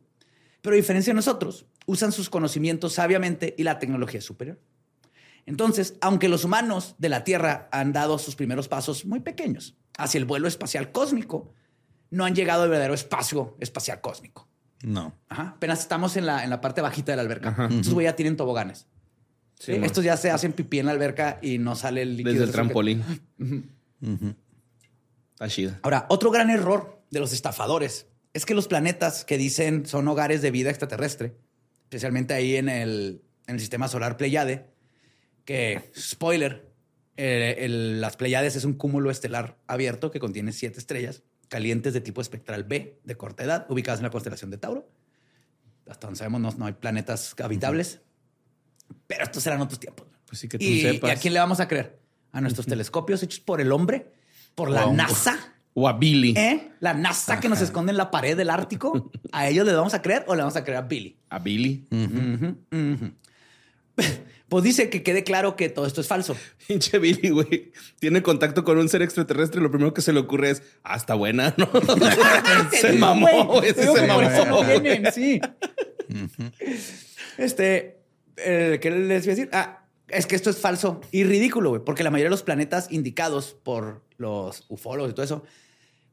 Pero a diferencia de nosotros, usan sus conocimientos sabiamente y la tecnología es superior. Entonces, aunque los humanos de la Tierra han dado sus primeros pasos muy pequeños hacia el vuelo espacial cósmico, no han llegado al verdadero espacio espacial cósmico. No. Ajá. Apenas estamos en la, en la parte bajita de la alberca. Ajá. Güey ya tienen toboganes. Sí, Eh. Estos ya se hacen pipí en la alberca y no sale el líquido. Desde el que- trampolín. Está chida. Ahora, otro gran error de los estafadores es que los planetas que dicen son hogares de vida extraterrestre, especialmente ahí en el, en el sistema solar Pleiade, que, spoiler, eh, el- las Pleiades es un cúmulo estelar abierto que contiene siete estrellas calientes de tipo espectral B de corta edad, ubicadas en la constelación de Tauro. Hasta donde sabemos, no, no hay planetas habitables. Pero estos eran otros tiempos. Pues sí que tú ¿Y, sepas. ¿y a quién le vamos a creer? ¿A nuestros telescopios hechos por el hombre? ¿Por la. NASA? O a Billy. ¿Eh? La NASA que nos esconde en la pared del Ártico. ¿A ellos le vamos a creer o le vamos a creer a Billy? A Billy. Pues dice que quede claro que todo esto es falso. Pinche Billy, güey. Tiene contacto con un ser extraterrestre. Lo primero que se le ocurre es, ah, está buena, ¿no? se mamó, güey. Se mamó. vienen, sí. Este, eh, ¿qué les iba a decir? Ah, es que esto es falso y ridículo, güey, porque la mayoría de los planetas indicados por los ufólogos y todo eso,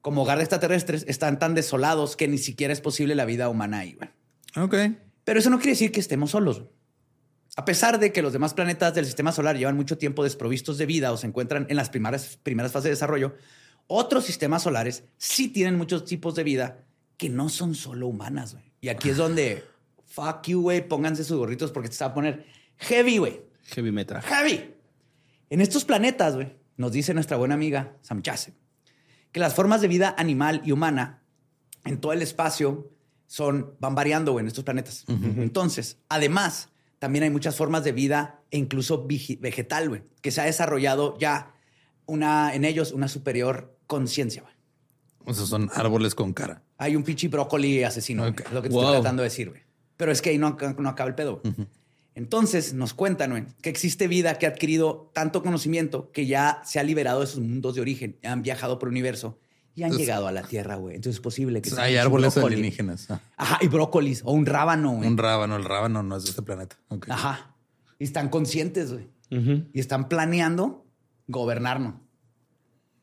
como hogar de extraterrestres, están tan desolados que ni siquiera es posible la vida humana ahí, güey. Ok. Pero eso no quiere decir que estemos solos. A pesar de que los demás planetas del sistema solar llevan mucho tiempo desprovistos de vida o se encuentran en las primeras, primeras fases de desarrollo, otros sistemas solares sí tienen muchos tipos de vida que no son solo humanas. güey. Y aquí es donde, fuck you, güey, pónganse sus gorritos porque te va a poner heavy, güey. Heavy metal. Heavy. En estos planetas, güey, nos dice nuestra buena amiga Sam Chase, que las formas de vida animal y humana en todo el espacio son, van variando güey, en estos planetas. Entonces, además, también hay muchas formas de vida e incluso vegetal, güey, que se ha desarrollado ya una, en ellos una superior conciencia, güey. O sea, son árboles con cara. Hay un pinche brócoli asesino, es lo que te Wow. estoy tratando de decir, güey. Pero es que ahí no, no acaba el pedo. Entonces nos cuentan que existe vida que ha adquirido tanto conocimiento que ya se ha liberado de sus mundos de origen, han viajado por el universo y han Entonces- llegado a la Tierra, güey. Entonces es posible que Hay sea un árboles brócoli. alienígenas. Ah, Ajá, y brócolis o un rábano, güey. un rábano. El rábano no es de este planeta. Ajá. Y están conscientes, güey. Y están planeando gobernarnos.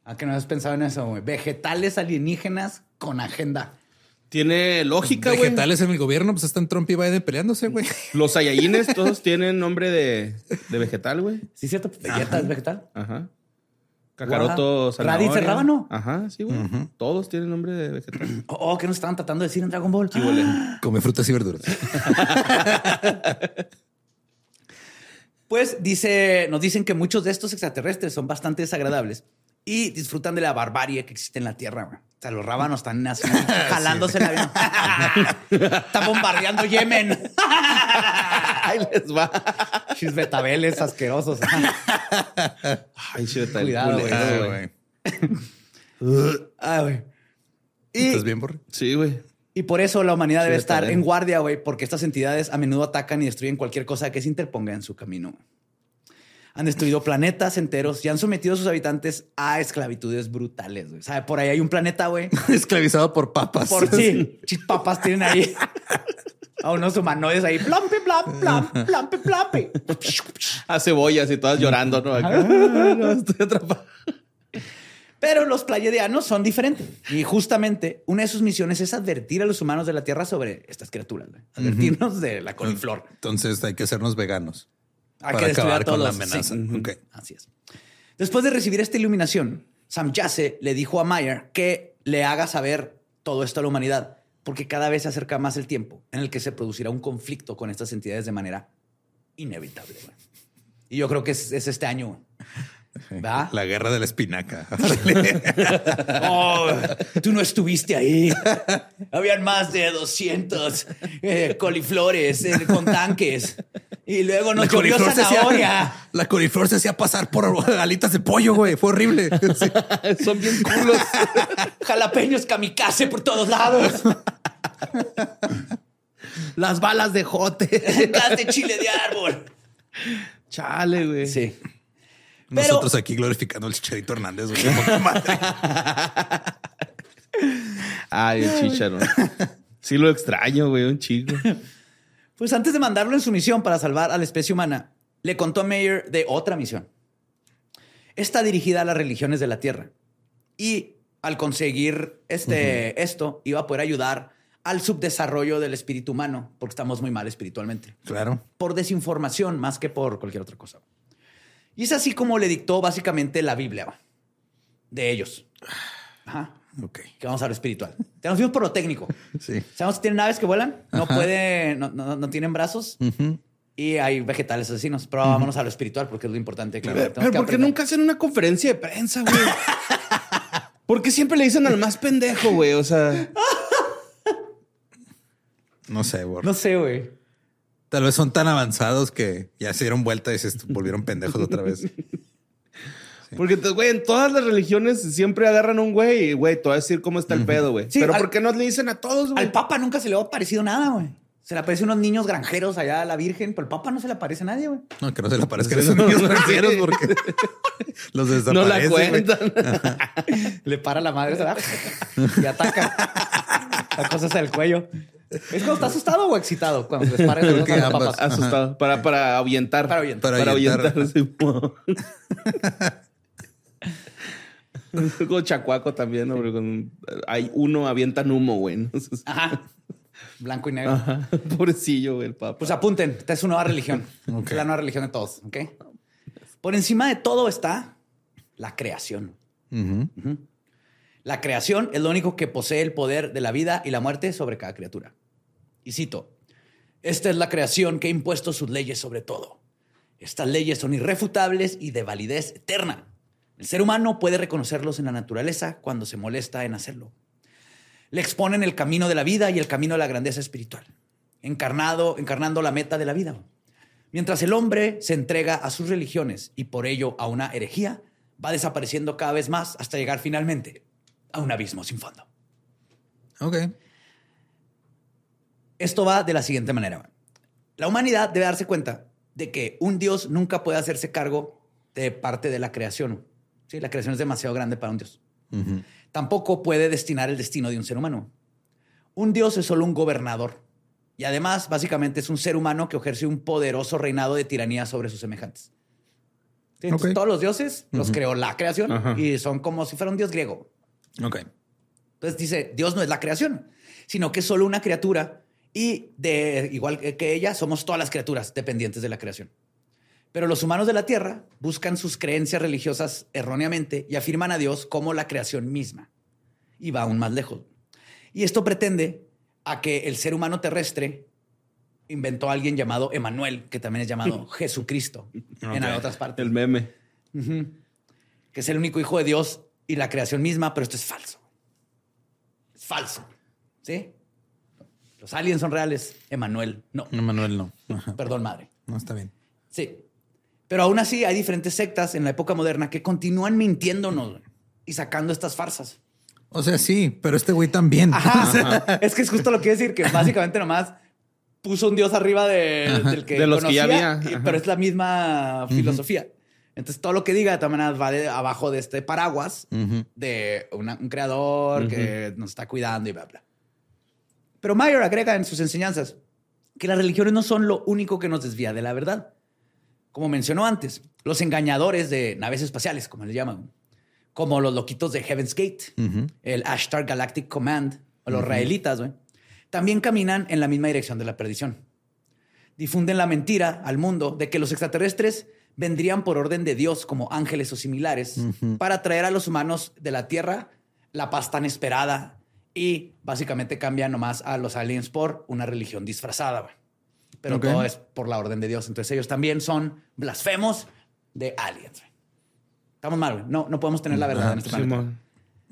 ¿A qué no has pensado en eso, güey? Vegetales alienígenas con agenda. Tiene lógica, güey. Vegetales en el gobierno, pues están Trump y Biden peleándose, güey. Los Saiyajines todos tienen nombre de, de vegetal, güey. ¿Sí es cierto? ¿Vegeta es vegetal? Ajá. Kakaroto, Guau. zanahoria. Raditz, el rábano. Ajá, sí, güey. Todos tienen nombre de vegetal. Oh, oh, ¿qué nos estaban tratando de decir en Dragon Ball? Come frutas y verduras. Pues dice, nos dicen que muchos de estos extraterrestres son bastante desagradables y disfrutan de la barbarie que existe en la Tierra. güey. O sea, los rábanos están así, jalándose el avión. Está bombardeando Yemen. Ahí les va. Chis betabeles asquerosos. Ay, el Cuidado, güey. Ah, güey. ¿Estás bien, Borre? Sí, güey. y por eso la humanidad debe Sí, estar bien. en guardia, güey, porque estas entidades a menudo atacan y destruyen cualquier cosa que se interponga en su camino. Han destruido planetas enteros y han sometido a sus habitantes a esclavitudes brutales. Güey. O sea, por ahí hay un planeta, güey. Esclavizado por papas. Por sí, papas tienen ahí a unos humanoides ahí. Plampe, plam, plam, plampe, plampe. A cebollas y todas llorando, ¿no? Acá, "Ah, no, estoy atrapado. Pero los playedianos son diferentes. Y justamente una de sus misiones es advertir a los humanos de la Tierra sobre estas criaturas. Advertirnos de la coliflor. Entonces hay que hacernos veganos. Hay que destruir a todos. con la Sí. amenaza. Ujú. Ok. Así es. Después de recibir esta iluminación, Sam Yase le dijo a Meyer que le haga saber todo esto a la humanidad, porque cada vez se acerca más el tiempo en el que se producirá un conflicto con estas entidades de manera inevitable. güey. Y yo creo que es, es este año. ¿Va? La guerra de la espinaca. Oh, tú no estuviste ahí. Habían más de 200 eh, coliflores eh, con tanques. Y luego nos llovió zanahoria. la coliflor se hacía pasar por alitas de pollo, güey. Fue horrible. Sí. Son bien culos. Jalapeños kamikaze por todos lados. Las balas de jote. Gas de chile de árbol. Chale, güey. Sí. Pero- Nosotros aquí glorificando al Chicharito Hernández. güey. Ay, el chicharo. Sí lo extraño, güey, un chico. Pues antes de mandarlo en su misión para salvar a la especie humana, le contó a Mayer de otra misión. Está dirigida a las religiones de la Tierra. Y al conseguir este, esto, iba a poder ayudar al subdesarrollo del espíritu humano, porque estamos muy mal espiritualmente. Claro. Por desinformación más que por cualquier otra cosa. Y es así como le dictó básicamente la Biblia de ellos. Ajá. Ok. Que vamos a lo espiritual. Te nos fuimos por lo técnico. Sí. Sabemos que tienen naves que vuelan, no pueden, no, no- no tienen brazos y hay vegetales asesinos. Pero vámonos a lo espiritual porque es lo importante. Claro, Pero, Tenemos que ¿por qué aprender. nunca hacen una conferencia de prensa, güey? ¿Por qué siempre le dicen al más pendejo, güey? O sea, No sé, güey. No sé, güey. Tal vez son tan avanzados que ya se dieron vuelta y se volvieron pendejos otra vez. Porque, güey, en todas las religiones siempre agarran a un güey y, güey, te voy a decir cómo está el pedo, güey. Sí, Pero al- ¿por qué no le dicen a todos, güey? Al Papa nunca se le ha parecido nada, güey. Se le aparecen unos niños granjeros allá a la Virgen, pero al Papa no se le aparece a nadie, güey. No, que no se le aparezcan esos niños extranjeros porque los No la desaparecen. cuentan. Le para la madre ¿verdad? y ataca. La cosa es el cuello. ¿Es cuando está asustado o excitado? Cuando se les para el a papas. Asustado. Para, para ahuyentar. Para ahuyentar. Para ahuyentar. sí. Como chacuaco también, ¿no? Con- hay uno, avientan humo, güey. Ajá. Blanco y negro. ajá. Pobrecillo, güey, el papá. Pues apunten, esta es una nueva religión. Es la nueva religión de todos, ¿ok? Por encima de todo está la creación. La creación es lo único que posee el poder de la vida y la muerte sobre cada criatura. Y cito, esta es la creación que ha impuesto sus leyes sobre todo. Estas leyes son irrefutables y de validez eterna. El ser humano puede reconocerlos en la naturaleza cuando se molesta en hacerlo. Le exponen el camino de la vida y el camino de la grandeza espiritual, encarnado, encarnando la meta de la vida. Mientras el hombre se entrega a sus religiones y por ello a una herejía, va desapareciendo cada vez más hasta llegar finalmente a un abismo sin fondo. Ok. Esto va de la siguiente manera. La humanidad debe darse cuenta de que un Dios nunca puede hacerse cargo de parte de la creación. Sí, la creación es demasiado grande para un Dios. Tampoco puede destinar el destino de un ser humano. Un Dios es solo un gobernador. Y además, básicamente, es un ser humano que ejerce un poderoso reinado de tiranía sobre sus semejantes. Sí, entonces, Ok. Todos los dioses los creó la creación y son como si fuera un dios griego. Ok. Entonces dice, Dios no es la creación, sino que es solo una criatura y de igual que ella somos todas las criaturas dependientes de la creación. Pero los humanos de la Tierra buscan sus creencias religiosas erróneamente y afirman a Dios como la creación misma. Y va aún más lejos. Y esto pretende a que el ser humano terrestre inventó a alguien llamado Emanuel, que también es llamado Jesucristo en Ok. otras partes El meme. que es el único hijo de Dios y la creación misma, pero esto es falso. Es falso. ¿Sí? Los aliens son reales. Emanuel, no. No, Manuel, no. Perdón, madre. No, está bien. Sí. Pero aún así hay diferentes sectas en la época moderna que continúan mintiéndonos y sacando estas farsas. O sea, sí, pero este güey también. Ajá. es que es justo lo que decir, que básicamente nomás puso un dios arriba de- del que De los que ya había. y- pero es la misma filosofía. Entonces todo lo que diga de todas maneras va de abajo de este paraguas de una- un creador que nos está cuidando y bla, bla. Pero Mayer agrega en sus enseñanzas que las religiones no son lo único que nos desvía de la verdad. Como mencionó antes, los engañadores de naves espaciales, como les llaman, como los loquitos de Heaven's Gate, el Ashtar Galactic Command o los raelitas, güey, también caminan en la misma dirección de la perdición. Difunden la mentira al mundo de que los extraterrestres vendrían por orden de Dios como ángeles o similares para traer a los humanos de la Tierra la paz tan esperada y básicamente cambian nomás a los aliens por una religión disfrazada. güey. Pero todo es por la orden de Dios. Entonces ellos también son blasfemos de aliens. Estamos mal, güey. No, no podemos tener la verdad en este Sí, planeta.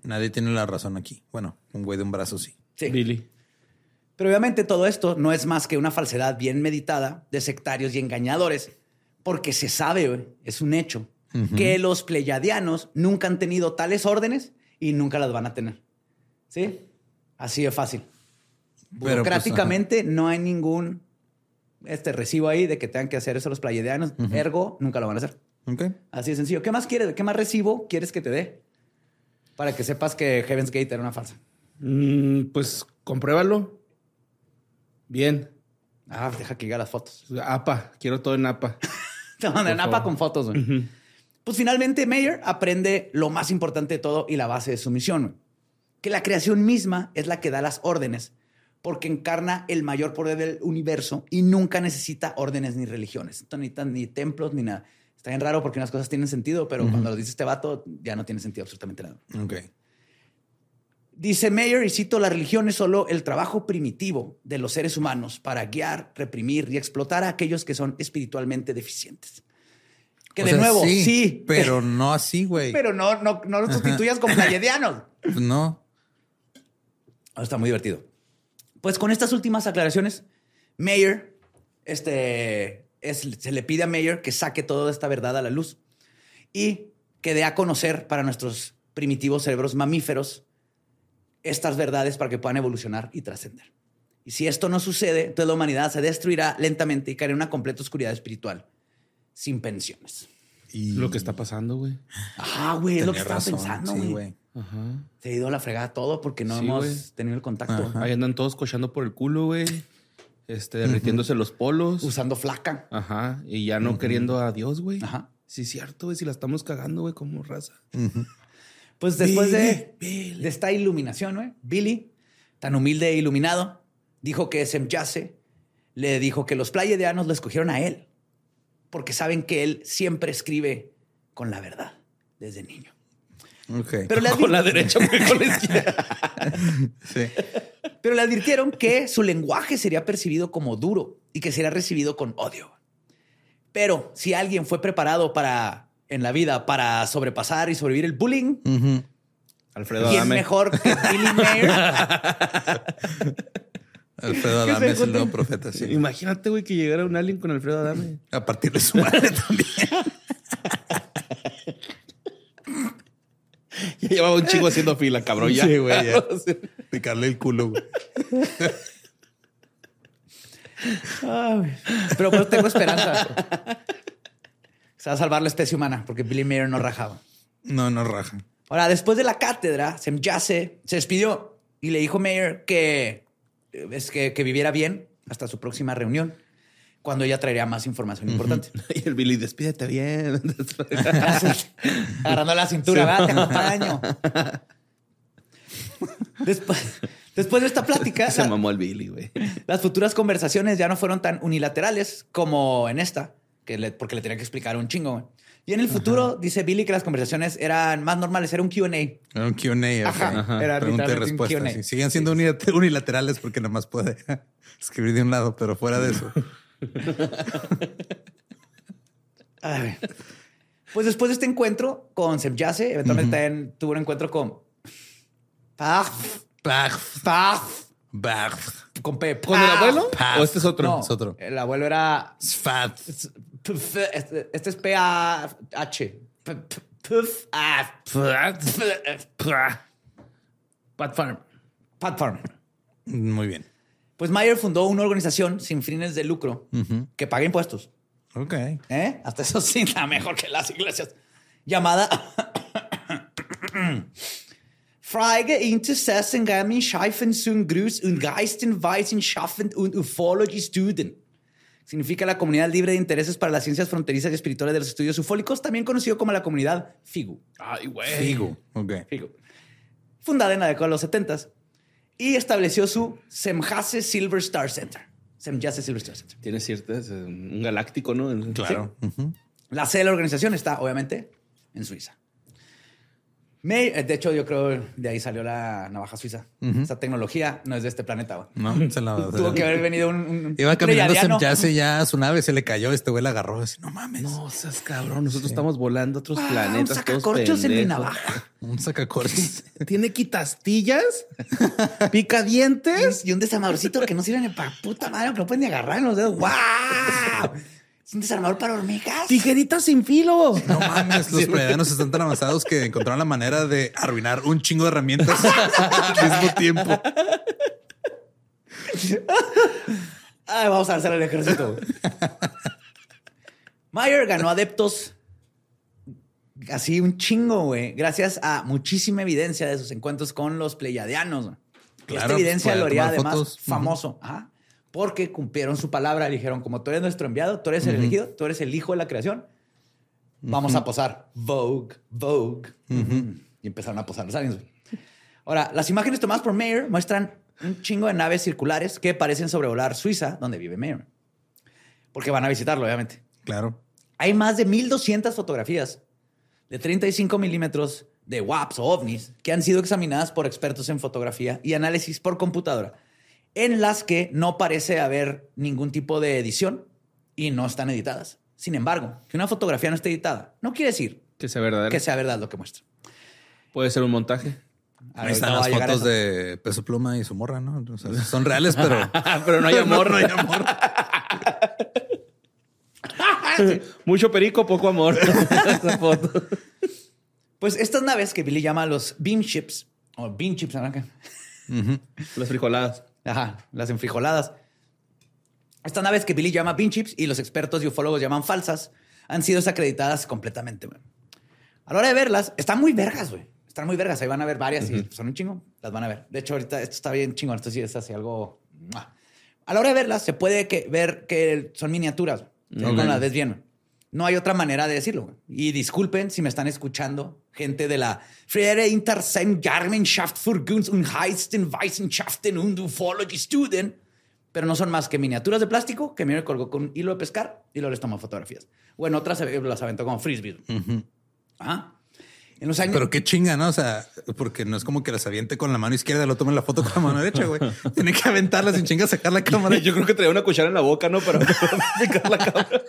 Nadie tiene la razón aquí. Bueno, un güey de un brazo sí. Sí. Billy. Pero obviamente todo esto no es más que una falsedad bien meditada de sectarios y engañadores, porque se sabe, güey, es un hecho, que los pleyadianos nunca han tenido tales órdenes y nunca las van a tener. ¿Sí? Así de fácil. Pero, pues, Burocráticamente no hay ningún este recibo ahí de que tengan que hacer eso los pleyadianos, ergo nunca lo van a hacer. Ok. Así de sencillo. ¿Qué más quieres? ¿Qué más recibo quieres que te dé? Para que sepas que Heaven's Gate era una falsa. Mm, pues compruébalo. Bien. Ah, deja que llegue las fotos. APA. Quiero todo en APA. Te mandan APA con fotos, güey. Pues finalmente Mayer aprende lo más importante de todo y la base de su misión, güey. que la creación misma es la que da las órdenes, porque encarna el mayor poder del universo y nunca necesita órdenes ni religiones. No necesita ni templos ni nada. Está bien raro porque unas cosas tienen sentido, pero cuando lo dice este vato ya no tiene sentido absolutamente nada. Ok. Dice Mayer, y cito, la religión es solo el trabajo primitivo de los seres humanos para guiar, reprimir y explotar a aquellos que son espiritualmente deficientes. Que O de sea, nuevo, sí, Pero no así, güey. pero no, no, no los sustituyas con playedianos. No. Está muy divertido. Pues con estas últimas aclaraciones, Mayer, este, es- se le pide a Mayer que saque toda esta verdad a la luz y que dé a conocer para nuestros primitivos cerebros mamíferos estas verdades para que puedan evolucionar y trascender. Y si esto no sucede, entonces la humanidad se destruirá lentamente y caerá en una completa oscuridad espiritual, sin pensiones. Y Lo que está pasando, güey. Ah, güey, es lo que estaba razón, pensando, güey. Ajá. Se ha ido a la fregada todo porque no Sí, hemos tenido el contacto. Ajá. Ahí andan todos cochando por el culo, güey. Este, derritiéndose los polos. Usando flaca. Ajá. Y ya no queriendo a Dios, güey. Ajá. Sí, es cierto, güey. Si la estamos cagando, güey, como raza. Pues después de, Billy, de esta iluminación, güey, Billy, tan humilde e iluminado, dijo que Semyase le dijo que los playedianos lo escogieron a él porque saben que él siempre escribe con la verdad desde niño. Ok. Pero le, Con la derecha, güey, con la izquierda. Sí. pero le advirtieron que su lenguaje sería percibido como duro y que sería recibido con odio. Pero si alguien fue preparado para en la vida para sobrepasar y sobrevivir el bullying, Ujú. Alfredo ¿quién Adame. mejor que Billy Mayer? Alfredo ¿Qué se Adame es el nuevo profeta, sí. Imagínate, güey, que llegara un alien con Alfredo Adame. A partir de su madre también. Ya llevaba un chico haciendo fila, cabrón. Ya. Sí, güey, ya. Picarle el culo, güey. Pero pues tengo esperanza. Se va a salvar la especie humana porque Billy Mayer no rajaba. No, no raja. Ahora, después de la cátedra, Semyase se despidió y le dijo Mayer que, eh, es que, que viviera bien hasta su próxima reunión, cuando ella traería más información importante. Y el Billy, despídete bien. Agarrando la cintura, ¿verdad? Te acompaño. Después, después de esta plática, Se la- mamó el Billy, güey. Las futuras conversaciones ya no fueron tan unilaterales como en esta, que le- porque le tenía que explicar un chingo. güey. Y en el futuro, dice Billy que las conversaciones eran más normales, era un QA. Era un QA. Ajá, ajá. Era Pregunta y respuesta. Q&A. sí. Siguen siendo unilate- unilaterales porque nada más puede escribir de un lado, pero fuera de eso. Ay. Pues después de este encuentro con Semyase, eventualmente también tuvo un encuentro con. Paf, con P. ¿Con el abuelo? Paf. ¿O este es otro? No, Es otro. El abuelo era. sfat. Este, este es P-A-H. P- p- Puf, ah, Pat Farm. Pat Farm. Muy bien. Pues Mayer fundó una organización sin fines de lucro que paga impuestos Ok. ¿Eh? Hasta eso sí, la mejor que las iglesias. Llamada Frage Interessen gaben Scheifen zum Gruß und Geistenweisen schaffen und Ufology Student. Significa la comunidad libre de intereses para las ciencias fronterizas y espirituales de los estudios ufólicos, también conocido como la comunidad FIGU. Ay, güey. Figo. Ok. FIGU. Fundada en la década de los 70 y estableció su Semjase Silver Star Center. Semjase Silver Star Center. Tiene ciertas, eh, un galáctico, ¿no? Claro. Ujú. La sede de la organización está, obviamente, en Suiza. May- eh, de hecho, yo creo de ahí salió la navaja suiza. Esa tecnología no es de este planeta. güey. No, se la Tuvo que haber venido un. un Iba caminando pleyadiano. ya hace ya a su nave, se le cayó, este güey la agarró. Así, no mames. No seas cabrón. Nosotros estamos volando a otros Ah, un planetas. todos sacacorchos en mi navaja. Un sacacorchos. Tiene quitastillas, pica dientes. Y un desarmadorcito que no sirve ni para puta madre, que no pueden ni agarrar en los dedos. ¡Wow! Es un desarmador para hormigas. Tijeritas sin filo. No mames, los pleyadianos están tan avanzados que encontraron la manera de arruinar un chingo de herramientas al mismo tiempo. Ay, vamos a hacer el ejército. Mayer ganó adeptos así un chingo, güey, gracias a muchísima evidencia de sus encuentros con los. Y Claro, Esta evidencia puede lo haría además fotos. Famoso, ajá, porque cumplieron su palabra. Dijeron, como tú eres nuestro enviado, tú eres el elegido, tú eres el hijo de la creación, vamos a posar. Vogue, Vogue. Y empezaron a posar los aliens. Ahora, las imágenes tomadas por Mayer muestran un chingo de naves circulares que parecen sobrevolar Suiza, donde vive Mayer. Porque van a visitarlo, obviamente. Claro. Hay más de 1200 fotografías de 35 milímetros de WAPs o ovnis que han sido examinadas por expertos en fotografía y análisis por computadora, en las que no parece haber ningún tipo de edición y no están editadas. Sin embargo, que una fotografía no esté editada no quiere decir Que sea verdadero. que sea verdad lo que muestra. Puede ser un montaje. Ahí están las fotos de Peso Pluma y su morra, ¿no? O sea, son reales, pero Pero no hay amor, no hay amor. Mucho perico, poco amor. Esa foto. Pues estas naves que Billy llama los beam ships, o beam chips, naranja, Las frijoladas. Ajá, las enfrijoladas. Estas naves que Billy llama beam chips y los expertos y ufólogos llaman falsas han sido desacreditadas completamente, güey. A la hora de verlas, están muy vergas, güey. Están muy vergas. Ahí van a ver varias y son un chingo. Las van a ver. De hecho, ahorita esto está bien chingón. Esto sí es así algo. A la hora de verlas, se puede que, ver que son miniaturas. Ok. No las ves bien. No hay otra manera de decirlo. güey. Y disculpen si me están escuchando gente de la Freie Intersemgarmenschaft für Gunst und Heisten Wissenschaften und Ufology Student, pero no son más que miniaturas de plástico que me colgó con un hilo de pescar y luego les tomó fotografías. Bueno, otras las aventó como frisbees. Ajá. En los años. Pero qué chinga, ¿no? O sea, porque no es como que las aviente con la mano izquierda y lo tomen la foto con la mano derecha, güey. Tiene que aventarlas sin chinga, sacar la cámara. Yo creo que traía una cuchara en la boca, ¿no? Para, para picar la cámara.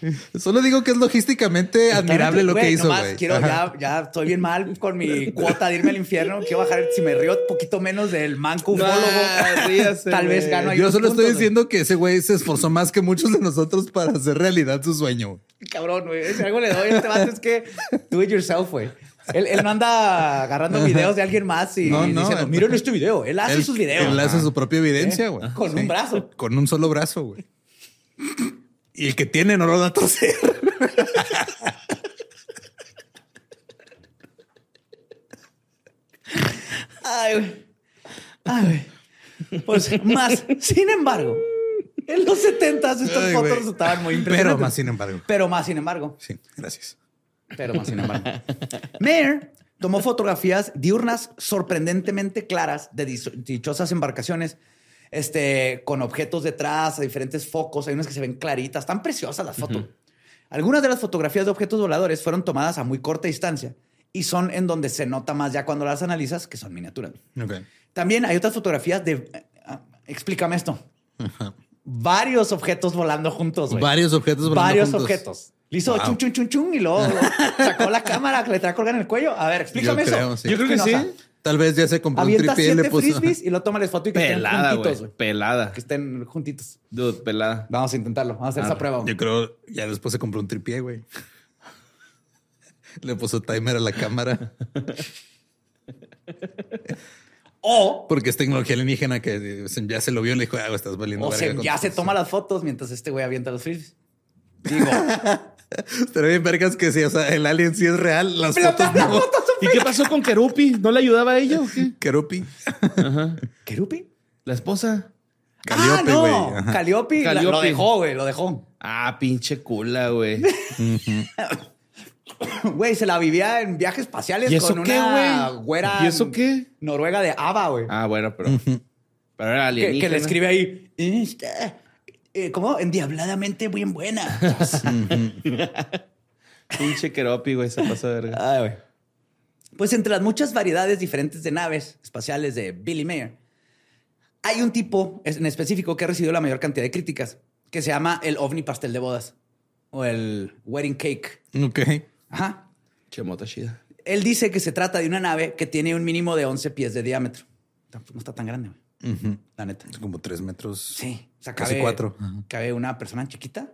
Solo digo que es logísticamente admirable lo que hizo, nomás güey. Quiero, ya, ya estoy bien mal con mi cuota de irme al infierno. Quiero bajar, si me río un poquito menos del manco ufólogo, Ah, ríase, tal vez gano ahí Yo solo estoy puntos, diciendo que ese güey se esforzó más que muchos de nosotros para hacer realidad su sueño. Cabrón, güey. Si algo le doy a este vato es que do it yourself, güey. Él, él no anda agarrando videos de alguien más y No, no, diciendo, miren este video. Él hace Él- sus videos. Él hace su propia evidencia, ¿Eh? güey. Con un brazo. Con un solo brazo, güey. Y el que tiene no lo da a torcer. Ay, güey. Ay, güey. Pues más, sin embargo, en los 70 estas Ay, fotos güey. resultaban muy impresionantes. Pero más sin embargo. Pero más, sin embargo. Sí, gracias. Pero más, sin embargo. Mayer tomó fotografías diurnas sorprendentemente claras de dichosas embarcaciones, este, con objetos detrás, diferentes focos. Hay unas que se ven claritas, están preciosas las fotos. Algunas de las fotografías de objetos voladores fueron tomadas a muy corta distancia y son en donde se nota más ya cuando las analizas que son miniaturas. Ok. También hay otras fotografías de. eh, ah, explícame esto. Varios objetos volando juntos. güey. Varios objetos volando Varios juntos. objetos. Le hizo Wow. chun, chun, chun, chun y luego sacó la cámara que le trae colgada en el cuello. A ver, explícame Yo eso. creo, sí. Yo creo que sí. Tal vez ya se compró un tripié y le puso. frisbees y lo tómales foto y que Pelada, estén juntitos. Pelada. Que estén juntitos. Dude, pelada. Vamos a intentarlo. Vamos a hacer Ah, esa prueba. Yo creo ya después se compró un tripié, güey. Le puso timer a la cámara. O, Porque es tecnología alienígena que ya se lo vio y le dijo, ah, estás valiendo. o verga se- con ya se toma las fotos mientras este güey avienta los frisbees. Digo, Pero bien, vergas que sí, o sea, el alien sí es real, las fotos no. ¿Y qué pasó con Kerupi? ¿No le ayudaba a ella o qué? Kerupi. Ajá. ¿Kerupi? La esposa. ah, Calliope, no. Calliope, la- lo Calliope. dejó, güey, lo dejó. Ah, pinche cula, güey. Güey, se la vivía en viajes espaciales ¿Y eso con qué, una güey? güera ¿Y eso qué? noruega de ABBA, güey. Ah, bueno, pero. Pero era que, alienígena. que le escribe ahí, "Está, eh, ¿cómo? Endiabladamente bien buena. Pinche Keropi, güey, se pasó de verga. Ay, güey. Pues entre las muchas variedades diferentes de naves espaciales de Billy Mayer, hay un tipo en específico que ha recibido la mayor cantidad de críticas, que se llama el ovni pastel de bodas o el wedding cake. Ok. Ajá. Chemota chida. Él dice que se trata de una nave que tiene un mínimo de 11 pies de diámetro. Tampoco No está tan grande, güey. La neta. Es como tres metros. Sí. O sea, Casi cabe, cuatro. Ajá. Cabe una persona chiquita.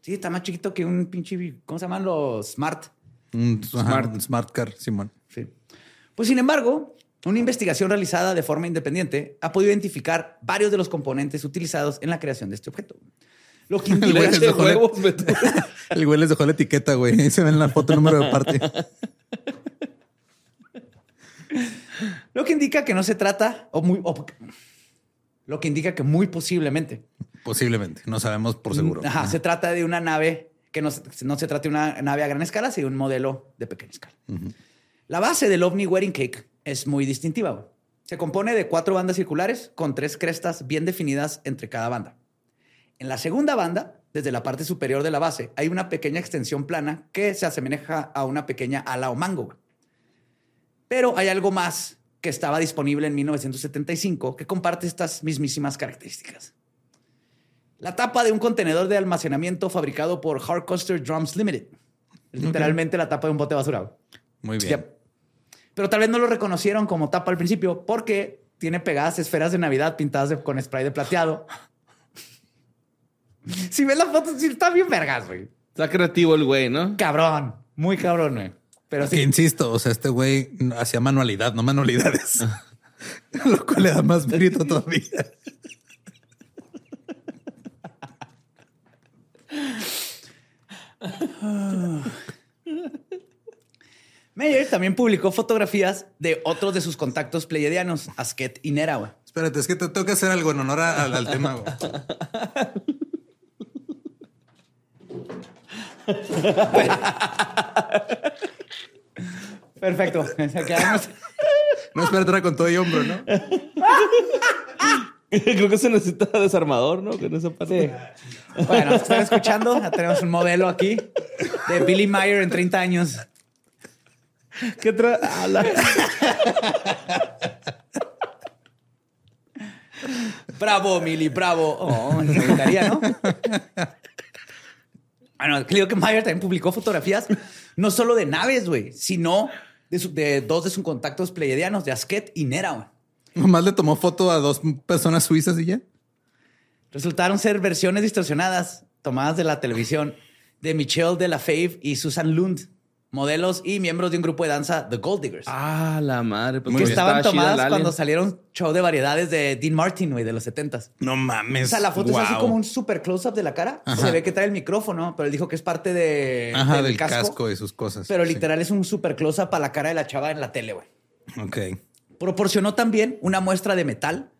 Sí, está más chiquito que un pinche... ¿Cómo se llaman los smart? Un smart. Smart. smart car, Simón. Sí. Pues sin embargo, una investigación realizada de forma independiente ha podido identificar varios de los componentes utilizados en la creación de este objeto. Lo que indica, huevos, Beto. El güey les dejó la etiqueta, güey. Ahí se ve en la foto número de parte. lo que indica que no se trata, o muy, o- lo que indica que muy posiblemente Posiblemente. No sabemos por seguro. Ajá, se trata de una nave que no, se- no se trata de una nave a gran escala, sino un modelo de pequeña escala. La base del OVNI Wedding Cake es muy distintiva. Se compone de cuatro bandas circulares con tres crestas bien definidas entre cada banda. En la segunda banda, desde la parte superior de la base, hay una pequeña extensión plana que se asemeja a una pequeña ala o mango. Pero hay algo más que estaba disponible en 1975 que comparte estas mismísimas características. La tapa de un contenedor de almacenamiento fabricado por Hardcoster Drums Limited. Es literalmente la tapa de un bote de basura. Muy bien. Yep. Pero tal vez no lo reconocieron como tapa al principio porque tiene pegadas esferas de Navidad pintadas de- con spray de plateado. si ves la foto, sí está bien vergas, güey. Está creativo el güey, ¿no? Cabrón. Muy cabrón, güey. Pero Que sí. insisto, o sea, este güey hacía manualidad, no manualidades. Lo cual le da más mérito todavía. Meyer también publicó fotografías de otros de sus contactos pleiadianos, Asket y Nera, güey. Espérate, es que te tengo que hacer algo en honor a- al, al tema. güey. Perfecto. Se quedamos- No, espérate, era con todo y hombro, ¿no? Creo que se necesita desarmador, ¿no? Con esa parte. Bueno, están escuchando. Ya tenemos un modelo aquí de Billy Mayer en 30 años. ¿Qué tra... Ah, la- Bravo, Milly, bravo. Oh, me gustaría, ¿no? Bueno, creo que Mayer también publicó fotografías no solo de naves, güey, sino de, su- de dos de sus contactos pleiadianos, de Asket y Nera, güey. Nomás le tomó foto a dos personas suizas y ya. Resultaron ser versiones distorsionadas tomadas de la televisión de Michelle de la Fave y Susan Lund, modelos y miembros de un grupo de danza, The Gold Diggers. Ah, la madre. Pues que estaban tomadas cuando salieron show de variedades de Dean Martin, güey, de los 70s. No mames. O sea, la foto es así como un super close-up de la cara. Ajá. Se ve que trae el micrófono, pero él dijo que es parte de, Ajá, del, casco. y sus cosas. Pero Sí. literal es un super close-up a la cara de la chava en la tele, güey. Ok. Proporcionó también una muestra de metal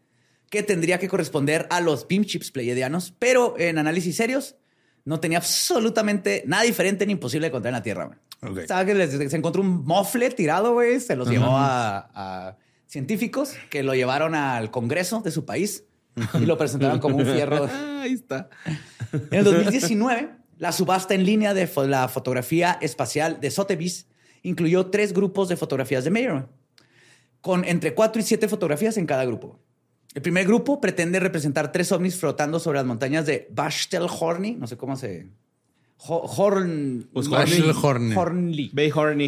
que tendría que corresponder a los beam chips pleiadianos, pero en análisis serios no tenía absolutamente nada diferente ni imposible de encontrar en la Tierra. güey. Ok. Estaba que les- se encontró un mofle tirado, güey. Se los llevó a, a científicos que lo llevaron al Congreso de su país y lo presentaron como un fierro. Ah, ahí está. En el 2019, la subasta en línea de fo- la fotografía espacial de Sotheby's incluyó tres grupos de fotografías de Mayer, con entre cuatro y siete fotografías en cada grupo. El primer grupo pretende representar tres ovnis flotando sobre las montañas de Bastelhorny, no sé cómo se... Ho- Horn... Pues. Bay.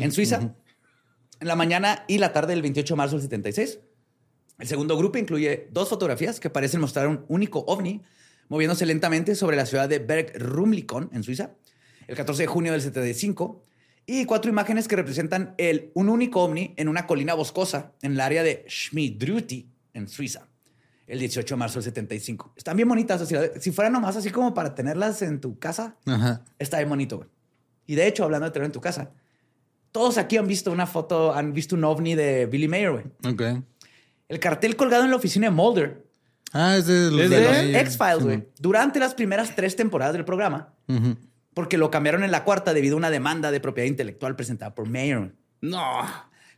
En Suiza, en la mañana y la tarde del 28 de marzo del 76. El segundo grupo incluye dos fotografías que parecen mostrar un único ovni moviéndose lentamente sobre la ciudad de Berg Rumlikon, en Suiza, el 14 de junio del 75. y cuatro imágenes que representan el, un único ovni en una colina boscosa en el área de Schmidruti, en Suiza, el 18 de marzo del 75. Están bien bonitas. o sea, si fueran nomás así como para tenerlas en tu casa, Ajá. está bien bonito. güey. Y de hecho, hablando de tenerlo en tu casa, todos aquí han visto una foto, han visto un ovni de Billy Mayer, güey. Ok. El cartel colgado en la oficina de Mulder Ah, es de, los de de los X-Files, güey. Durante las primeras tres temporadas del programa, porque lo cambiaron en la cuarta debido a una demanda de propiedad intelectual presentada por Mayer. No.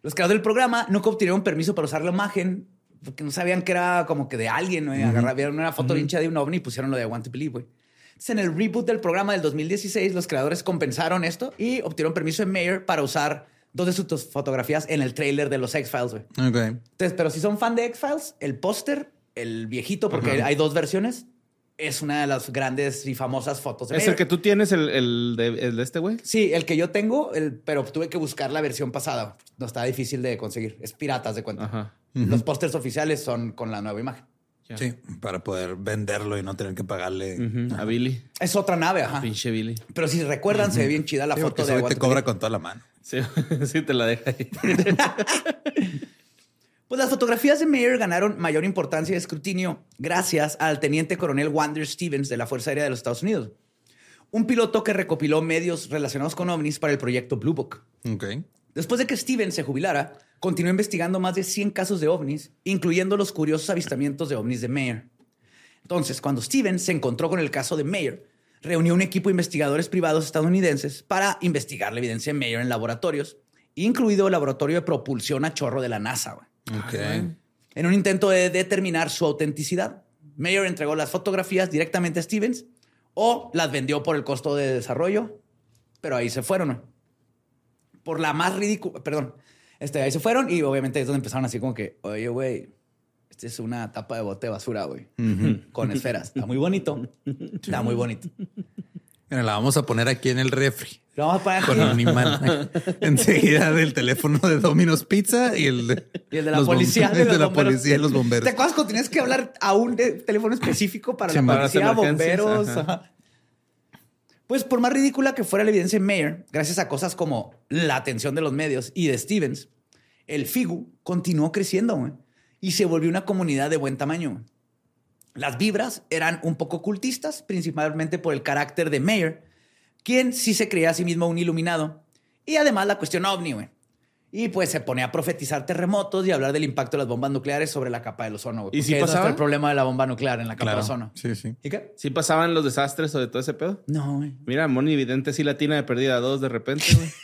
Los creadores del programa nunca obtuvieron permiso para usar la imagen porque no sabían que era como que de alguien, güey. Agarraron una foto hincha de un ovni y pusieron lo de I Want to Believe, güey. Entonces, en el reboot del programa del 2016, los creadores compensaron esto y obtuvieron permiso de Mayer para usar dos de sus fotografías en el trailer de los X-Files, güey. Ok. Entonces, pero si son fan de X-Files, el póster, el viejito, porque hay dos versiones, es una de las grandes y famosas fotos de ¿Es Mayer. el que tú tienes, el, el de, el de este güey? Sí, el que yo tengo, el, pero tuve que buscar la versión pasada. No está difícil de conseguir. Es piratas de cuenta. Ajá. Los pósters oficiales son con la nueva imagen. Sí, para poder venderlo y no tener que pagarle. A Billy. Es otra nave, ajá. Pinche Billy. Pero si recuerdan, se ve bien chida la foto de te cobra con toda la mano. Sí, sí te la deja ahí. Pues las fotografías de Mayer ganaron mayor importancia y escrutinio gracias al teniente coronel Wander Stevens de la Fuerza Aérea de los Estados Unidos, un piloto que recopiló medios relacionados con ovnis para el proyecto Blue Book. Ok. Después de que Stevens se jubilara, continuó investigando más de 100 casos de ovnis, incluyendo los curiosos avistamientos de ovnis de Mayer. Entonces, cuando Stevens se encontró con el caso de Mayer, reunió un equipo de investigadores privados estadounidenses para investigar la evidencia de Mayer en laboratorios, incluido el laboratorio de propulsión a chorro de la NASA. güey. Ok. En un intento de determinar su autenticidad, Mayer entregó las fotografías directamente a Stevens o las vendió por el costo de desarrollo, pero ahí se fueron. Por la más ridícula, perdón, este, ahí se fueron y obviamente es donde empezaron así como que, oye, güey, esta es una tapa de bote de basura, güey, con esferas. Está muy bonito, está muy bonito. Mira, la vamos a poner aquí en el refri. Lo vamos a poner Con aquí. animal. Enseguida del teléfono de Domino's Pizza y el de, Y el de la policía. el de, la bomberos. policía y los bomberos. ¿Te acuerdas cuando tenías que hablar a un teléfono específico para Sí, la policía, bomberos? ajá. ajá. Pues por más ridícula que fuera la evidencia en Mayer, gracias a cosas como la atención de los medios y de Stevens, el FIGU continuó creciendo y se volvió una comunidad de buen tamaño. Las vibras eran un poco cultistas, principalmente por el carácter de Mayer, quien sí se creía a sí mismo un iluminado, y además la cuestión ovni, güey. Y pues se ponía a profetizar terremotos y hablar del impacto de las bombas nucleares sobre la capa del ozono. güey, ¿Y si pasaba? el problema de la bomba nuclear en la capa Claro. del ozono. Sí, sí. ¿Y qué? ¿Sí pasaban los desastres o de todo ese pedo? No, güey. Mira, Moni Vidente sí latina de perdida dos de repente, güey.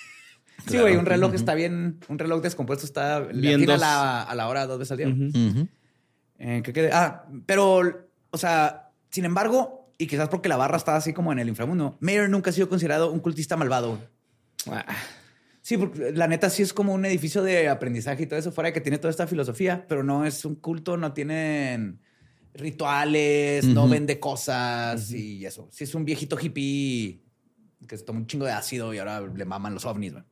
Sí, güey, un reloj está bien, un reloj descompuesto está Bien bien a la, a la hora dos veces al día. Eh, ¿qué quede? Ah, pero, o sea, sin embargo, y quizás porque la barra está así como en el inframundo, Mayer nunca ha sido considerado un cultista malvado. Ah, Sí, porque la neta sí es como un edificio de aprendizaje y todo eso, fuera de que tiene toda esta filosofía, pero no es un culto, no tienen rituales, no vende cosas y eso. Sí es un viejito hippie que se toma un chingo de ácido y ahora le maman los ovnis. güey.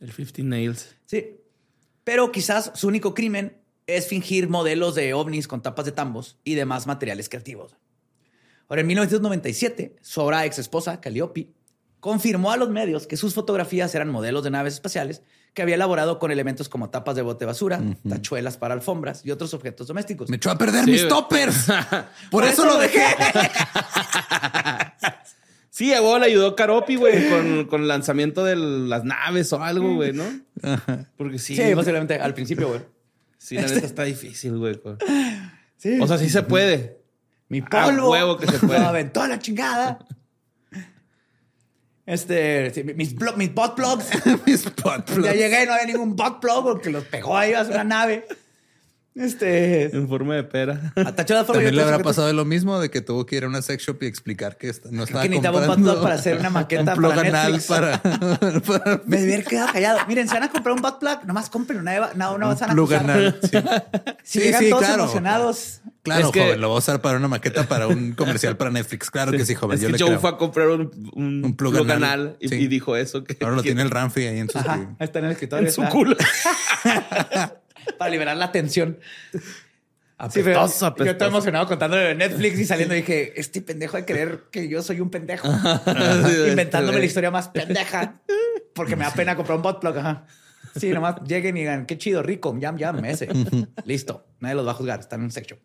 el 15 Nails. Sí. Pero quizás su único crimen es fingir modelos de ovnis con tapas de tambos y demás materiales creativos. Ahora, en 1997, su ahora ex esposa, Calliope, confirmó a los medios que sus fotografías eran modelos de naves espaciales que había elaborado con elementos como tapas de bote de basura, tachuelas para alfombras y otros objetos domésticos. Me echó a perder Sí, mis toppers. Por, eso, lo dejé. Sí, a le ayudó Caropi, güey, con, con el lanzamiento de las naves o algo, güey, ¿no? Porque sí. Sí, posiblemente al principio, güey. Sí, la neta está difícil, güey. Sí. O sea, sí se puede. Mi A polvo. huevo que se puede. Me aventó a la chingada. Este, mis, blo- mis bot plugs. mis butt plugs. Ya llegué y no había ningún bot plug porque los pegó ahí a una nave. Este. En forma de pera. Atachó la forma También le habrá pasado lo mismo de que tuvo que ir a una sex shop y explicar que no estaba que necesitaba un comprando butt plug para hacer una maqueta un plug para anal Netflix. para, para Me haber quedado callado. Miren, si van a comprar un butt plug, nomás compren una. No, no un plug anal. Sí, Si Sí, llegan sí, todos claro. emocionados. Claro, Es que- joven, lo voy a usar para una maqueta para un comercial para Netflix. Claro que sí, joven. Es yo que le Joe creo. fue a comprar un, un, Un plug plug anal. anal y, Sí. y dijo eso. Que, Ahora lo que- tiene el Ramfi ahí en su Ajá, está en el escritorio. en su culo. Para liberar la tensión. Sí, Apestoso, pero yo estoy emocionado contando de Netflix y saliendo dije, este pendejo de creer que yo soy un pendejo. Inventándome la historia más pendeja. porque me da pena comprar un bot plug. Ajá. Sí, nomás lleguen y digan, qué chido, rico, yam, yam, ese. Listo. Nadie los va a juzgar. Están en un sex shop.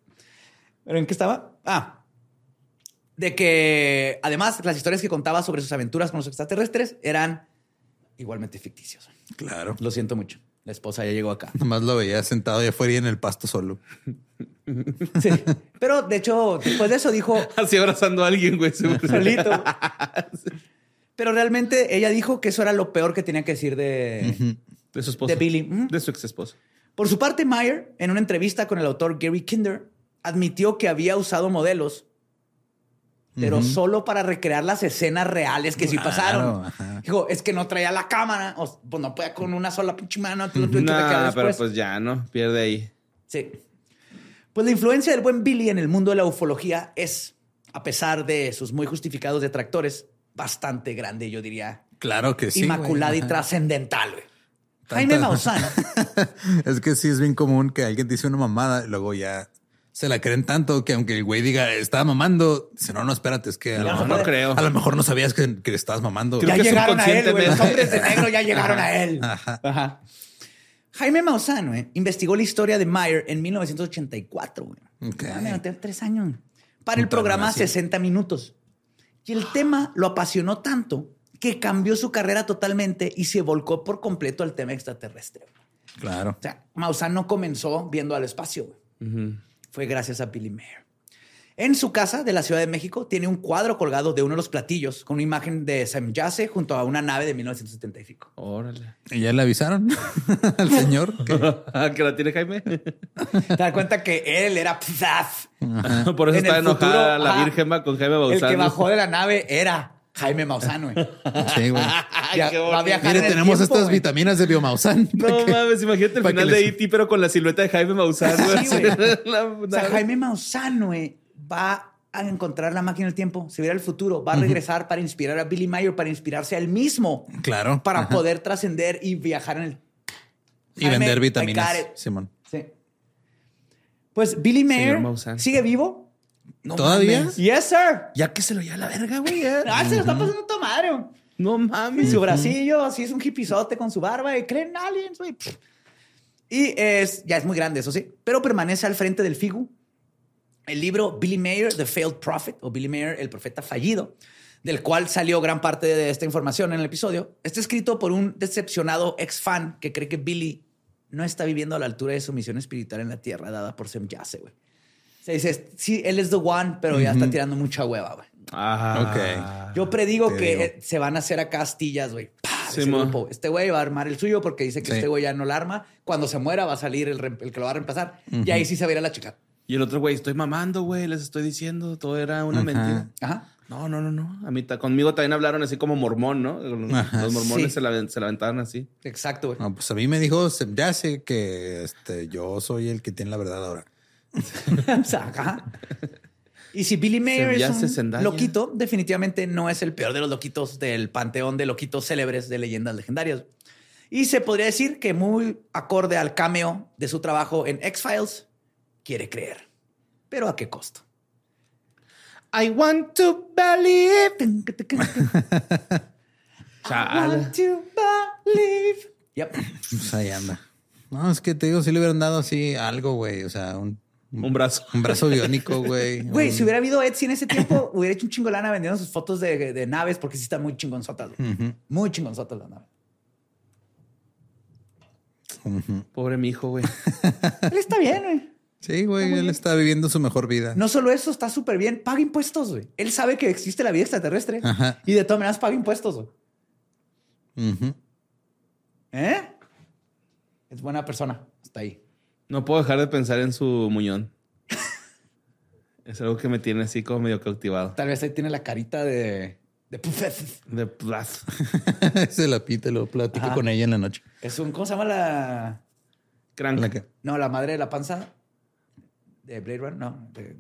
¿Pero en qué estaba? Ah, de que además las historias que contaba sobre sus aventuras con los extraterrestres eran igualmente ficticios. Claro. Lo siento mucho. La esposa ya llegó acá. Nomás lo veía sentado allá afuera y en el pasto solo. Sí. Pero de hecho, después de eso dijo Así abrazando a alguien, güey. solito. Pero realmente ella dijo que eso era lo peor que tenía que decir de, De su esposa. de Billy. De su ex esposa. Por su parte, Meyer, en una entrevista con el autor Gary Kinder, admitió que había usado modelos, pero solo para recrear las escenas reales que sí Claro, pasaron. ajá. Dijo, es que no traía la cámara, o, pues no podía con una sola pinche mano, Nah, pero pues ya, ¿no? Pierde ahí. Sí. Pues la influencia del buen Billy en el mundo de la ufología es, a pesar de sus muy justificados detractores, bastante grande, yo diría, Claro que sí. inmaculada güey. y trascendental. güey. Jaime Maussan. es que sí es bien común que alguien dice una mamada y luego ya se la creen tanto que aunque el güey diga estaba mamando, dice no, no, espérate, es que a, lo, mejor, no creo. a lo mejor no sabías que, que estabas mamando. Creo ya que llegaron a él, güey. Los hombres de negro ya llegaron a él. Ajá. Ajá. Jaime Maussan güey, investigó la historia de Meyer en 1984. Güey. Ok. Ah, mira, tiene tres años. Para el programa nací. 60 minutos. Y el tema lo apasionó tanto que cambió su carrera totalmente y se volcó por completo al tema extraterrestre. Claro. O sea, Maussan no comenzó viendo al espacio. güey. Ujú. Fue gracias a Billy Mayer. En su casa de la Ciudad de México tiene un cuadro colgado de uno de los platillos con una imagen de Sam Yase junto a una nave de 1975. Órale. ¿Y ya le avisaron al señor? que- ¿Que la tiene Jaime? Te das cuenta que él era pzaf. Por eso En está el enojada futuro, la Virgen con Jaime El Bausán. que bajó de la nave era Jaime Maussan, güey. Sí, güey. Mire, en el tenemos tiempo, estas vitaminas de biomausan. No mames, imagínate el final de E.T., pero con la silueta de Jaime Maussan. güey. Sí, güey. La- O sea, Jaime Maussan, güey, va a encontrar la máquina del tiempo, se verá el futuro, va a regresar para inspirar a Billy Mayer, para inspirarse a él mismo, Claro. para Ajá. poder trascender y viajar en el... Y Jaime, vender vitaminas. Simón. Sí. Pues Billy Mayer sigue vivo. No ¿Todavía? mames. Yes, sir. Ya que se lo lleva a la verga, güey. Ah, se lo está pasando tu madre. No Y mames. su bracillo, así es un hipizote con su barba y creen aliens, güey. Y es, ya es muy grande, eso sí, pero permanece al frente del FIGU. El libro Billy Mayer, The Failed Prophet, o Billy Mayer, el profeta fallido, del cual salió gran parte de esta información en el episodio, está escrito por un decepcionado ex fan que cree que Billy no está viviendo a la altura de su misión espiritual en la tierra dada por Sem Yase, güey. Se dice, sí, él es the one, pero ya está tirando mucha hueva, güey. Ah. Yo predigo Te que digo. eh, se van a hacer acá astillas, güey. Sí. Este güey va a armar el suyo porque dice que Sí. este güey ya no la arma. Cuando se muera va a salir el, re- el que lo va a reemplazar. Y ahí sí se verá la chica. Y el otro güey, estoy mamando, güey, les estoy diciendo, todo era una mentira. Ajá. No, no, no, no. A mí conmigo también hablaron así como mormón, ¿no? Los, Ajá, los mormones sí. se, la, se la aventaban así. Exacto, güey. No, pues a mí me dijo, "Se- ya sé que este, yo soy el que tiene la verdad ahora. O sea, ajá. Y si Billy Mayer Se es un loquito, definitivamente no es el peor de los loquitos del panteón de loquitos célebres de leyendas legendarias. Y se podría decir que muy acorde al cameo de su trabajo en X-Files, quiere creer. Pero ¿a qué costo? I want to believe. I want to believe. Yep. Pues ahí anda. No, es que te digo, si le hubieran dado así algo, güey. O sea, un, Un brazo. un brazo biónico, güey. Güey, Un- si hubiera habido Etsy en ese tiempo, hubiera hecho un chingo de lana vendiendo sus fotos de, de naves porque sí están muy chingonzotas. güey. Ujú, Muy chingonzotas las naves. Pobre mi hijo, güey. Él está bien, güey. Sí, güey, él está viviendo su mejor vida. No solo eso, está súper bien. Paga impuestos, güey. Él sabe que existe la vida extraterrestre. Ajá. Y de todas maneras paga impuestos, güey. ¿Eh? Es buena persona. Hasta ahí. No puedo dejar de pensar en su muñón. Es algo que me tiene así como medio cautivado. Tal vez ahí tiene la carita de... de pufef. De plazo. Se la pita y lo platica Ajá. con ella en la noche. Es un... ¿Cómo se llama la...? Crank. La que- No, la madre de la panza. De Blade Runner. No. De...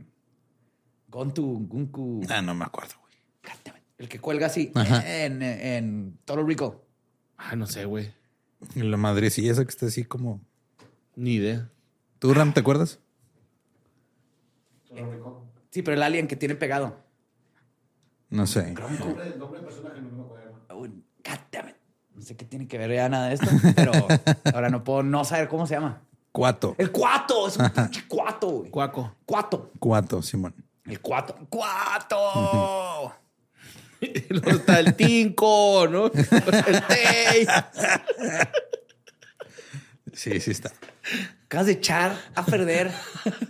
Gontu, Gunku. Ah, no me acuerdo, güey. El que cuelga así Ajá. en, en Total Rico. Ah, no sé, güey. Y La madrecilla esa que está así como. Ni idea. ¿Tú, Ram, te acuerdas? Sí, pero el alien que tiene pegado. No sé. Oh, God damn it. No sé qué tiene que ver ya nada de esto, pero ahora no puedo no saber cómo se llama. Cuato. El cuato, es un pinche cuato, güey. Cuaco. Cuato. Cuato, Simón. El cuato. ¡Cuato! Luego está el tinco, ¿no? El tey. Sí, sí está. Acabas de echar a perder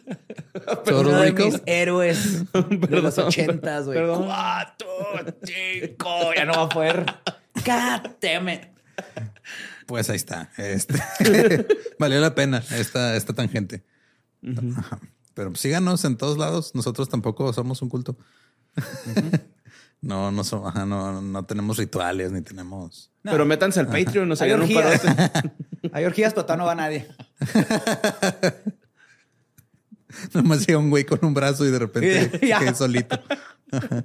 Todo uno de mis héroes de los ochentas, güey. Cuatro, cinco. Ya no va a poder. God damn it. Pues ahí está. Este valió la pena esta, esta tangente. Ajá. Pero síganos en todos lados. Nosotros tampoco somos un culto. No, no somos, ajá, no, no tenemos rituales ni tenemos. No. Pero métanse al Patreon, nos hagan un parote. Hay orgías, pero no va nadie. Nomás llega un güey con un brazo y de repente Ya. quedé solito.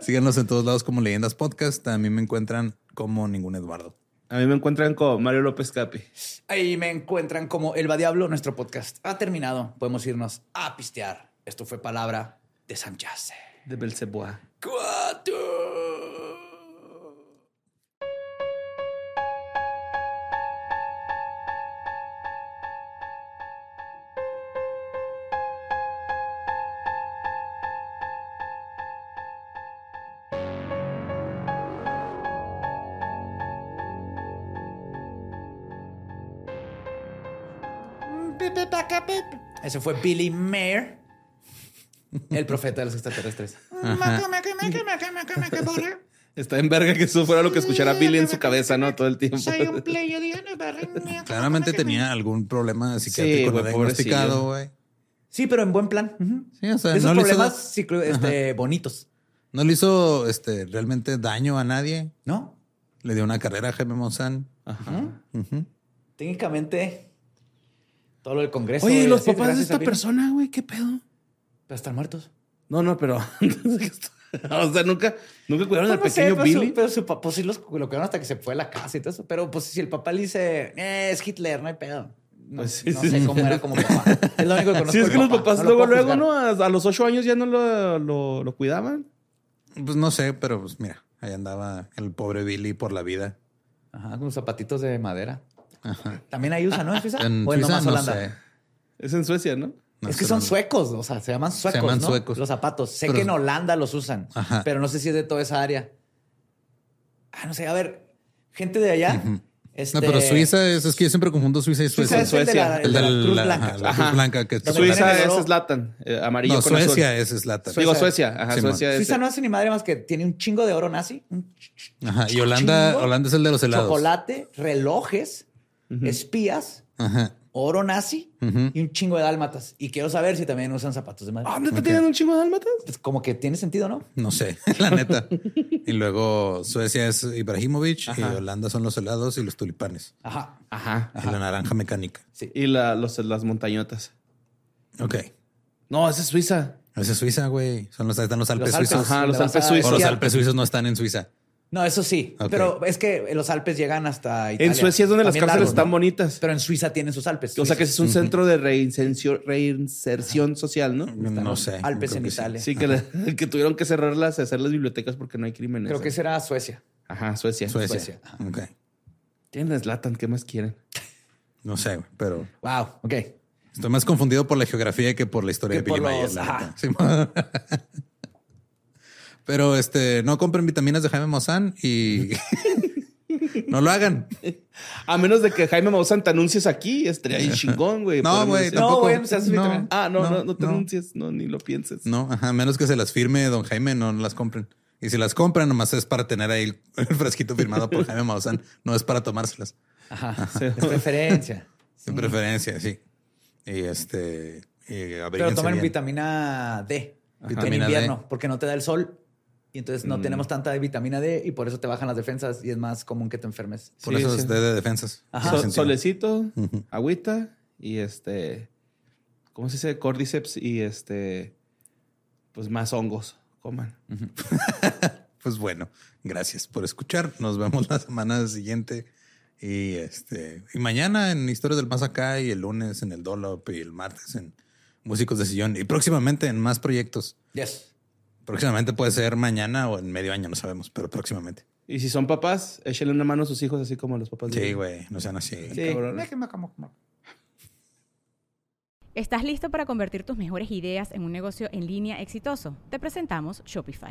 Síganos en todos lados como Leyendas Podcast. A mí me encuentran como ningún Eduardo. A mí me encuentran con Mario López Capi. Ahí me encuentran como El Va Diablo. Nuestro podcast ha terminado. Podemos irnos a pistear. Esto fue palabra de Sánchez. De Belceboa. Cuatro. Ese fue Billy Mayer, el profeta de los extraterrestres. Está en verga que eso fuera lo que escuchara Billy en su cabeza, ¿no? Todo el tiempo. Claramente tenía algún problema psiquiátrico güey, no diagnosticado, güey. Sí, pero en buen plan. Sí, o sea, De Esos no hizo, problemas este, bonitos, no le hizo este, realmente daño a nadie. ¿no? Le dio una carrera a Jaime Maussan. Ajá. Técnicamente, todo lo del Congreso. Oye, ¿y y los papás de esta persona, güey? ¿Qué pedo? Pero están muertos. No, no, pero. o sea, nunca, nunca cuidaron al Pues no sé, pequeño pero Billy. Su, pero su papá sí los, lo cuidaron hasta que se fue a la casa y todo eso. Pero pues si el papá le dice, eh, es Hitler, no hay pedo. No, Pues sí, no sí. sé cómo era como papá. Es lo único que conozco. Sí, es que los papá. papás No luego, luego. ¿no? A, los ocho años ya no lo, lo, lo cuidaban. Pues no sé, pero pues mira, ahí andaba el pobre Billy por la vida. Ajá, con zapatitos de madera. También ahí usan, ¿no? En Suiza. En o en Suiza nomás no Holanda. sé. Es en Suecia, ¿no? No es que son suecos, o sea, se llaman suecos, llaman ¿no? suecos. Los zapatos. Sé Pero- que en Holanda los usan, Ajá. pero no sé si es de toda esa área. Ah, no sé, a ver, gente de allá. este, No, pero Suiza es, es que yo siempre confundo Suiza y Suiza Suecia. es el de la, el de la Cruz la- Blanca. ajá, la. Cruz Blanca que Suiza es oro. Zlatan, eh, amarillo No, con azul. Suecia es Zlatan. Digo Suecia, ajá. Suecia es. Suiza no hace ni madre más que tiene un chingo de oro nazi, Ajá. Y Holanda, chingo, Holanda es el de los helados. chocolate, relojes, espías, Ajá. Oro nazi y un chingo de dálmatas. Y quiero saber si también usan zapatos de madre. Ah, ¿neta tienen un chingo de dálmatas? Pues como que tiene sentido, ¿no? No sé, la neta. y luego Suecia es Ibrahimovic y. Holanda son los helados y los tulipanes. Ajá. Ajá. Y la naranja mecánica. Sí. Y la, los, las montañotas. Ok. No, esa es Suiza. Esa es Suiza, güey. Son los, están los Alpes, Los Alpes. suizos. Ajá, los Alpes suizos. O los. Alpes suizos no están en Suiza. No, eso sí. Pero es que los Alpes llegan hasta Italia. En Suecia es donde las cárceles están ¿no? bonitas. Pero en Suiza tienen sus Alpes. O sea que es un centro de reinserción, social, ¿no? No sé. Alpes en sí. Italia. Sí, que, le- que tuvieron que cerrarlas, hacer las bibliotecas porque no hay crímenes. Creo que será Suecia. Ajá, Suecia. Suecia. Suecia. Ok. Tienen Slatan, ¿qué más quieren? No sé, güey, pero Wow. Ok. estoy más confundido por la geografía que por la historia Que de Billy Mayer. los- la ajá. neta. Sí. Pero este, no compren vitaminas de Jaime Maussan y no lo hagan. A menos de que Jaime Maussan te anuncies aquí, estaría ahí chingón, güey. No, güey, No, güey, no seas vitamina. Ah, no, no, no, no, te no. anuncies, no, ni lo pienses. No, ajá, a menos que se las firme don Jaime, no las compren. Y si las compran, nomás es para tener ahí el, el frasquito firmado por Jaime Maussan, no es para tomárselas. Ajá. De preferencia. De preferencia, sí. Y este, y Pero tomen bien. vitamina D Vitamina en D. invierno porque no te da el sol. Y entonces Mm. no tenemos tanta vitamina D y por eso te bajan las defensas y es más común que te enfermes. Por Sí, eso sí. es D de defensas. Ajá. So- solecito, agüita y este, ¿cómo se dice? Cordyceps y este, pues más hongos. Coman. Pues bueno, gracias por escuchar. Nos vemos la semana siguiente. Y este, y mañana en Historias del Más Acá, y el lunes en el Dolop, y el martes en Músicos de Sillón, y próximamente en más proyectos. Yes. Próximamente puede ser mañana o en medio año, no sabemos, pero próximamente. Y si son papás, échenle una mano a sus hijos así como a los papás. de- Sí, güey, no sean así. Sí. cabrón. ¿Estás listo para convertir tus mejores ideas en un negocio en línea exitoso? Te presentamos Shopify.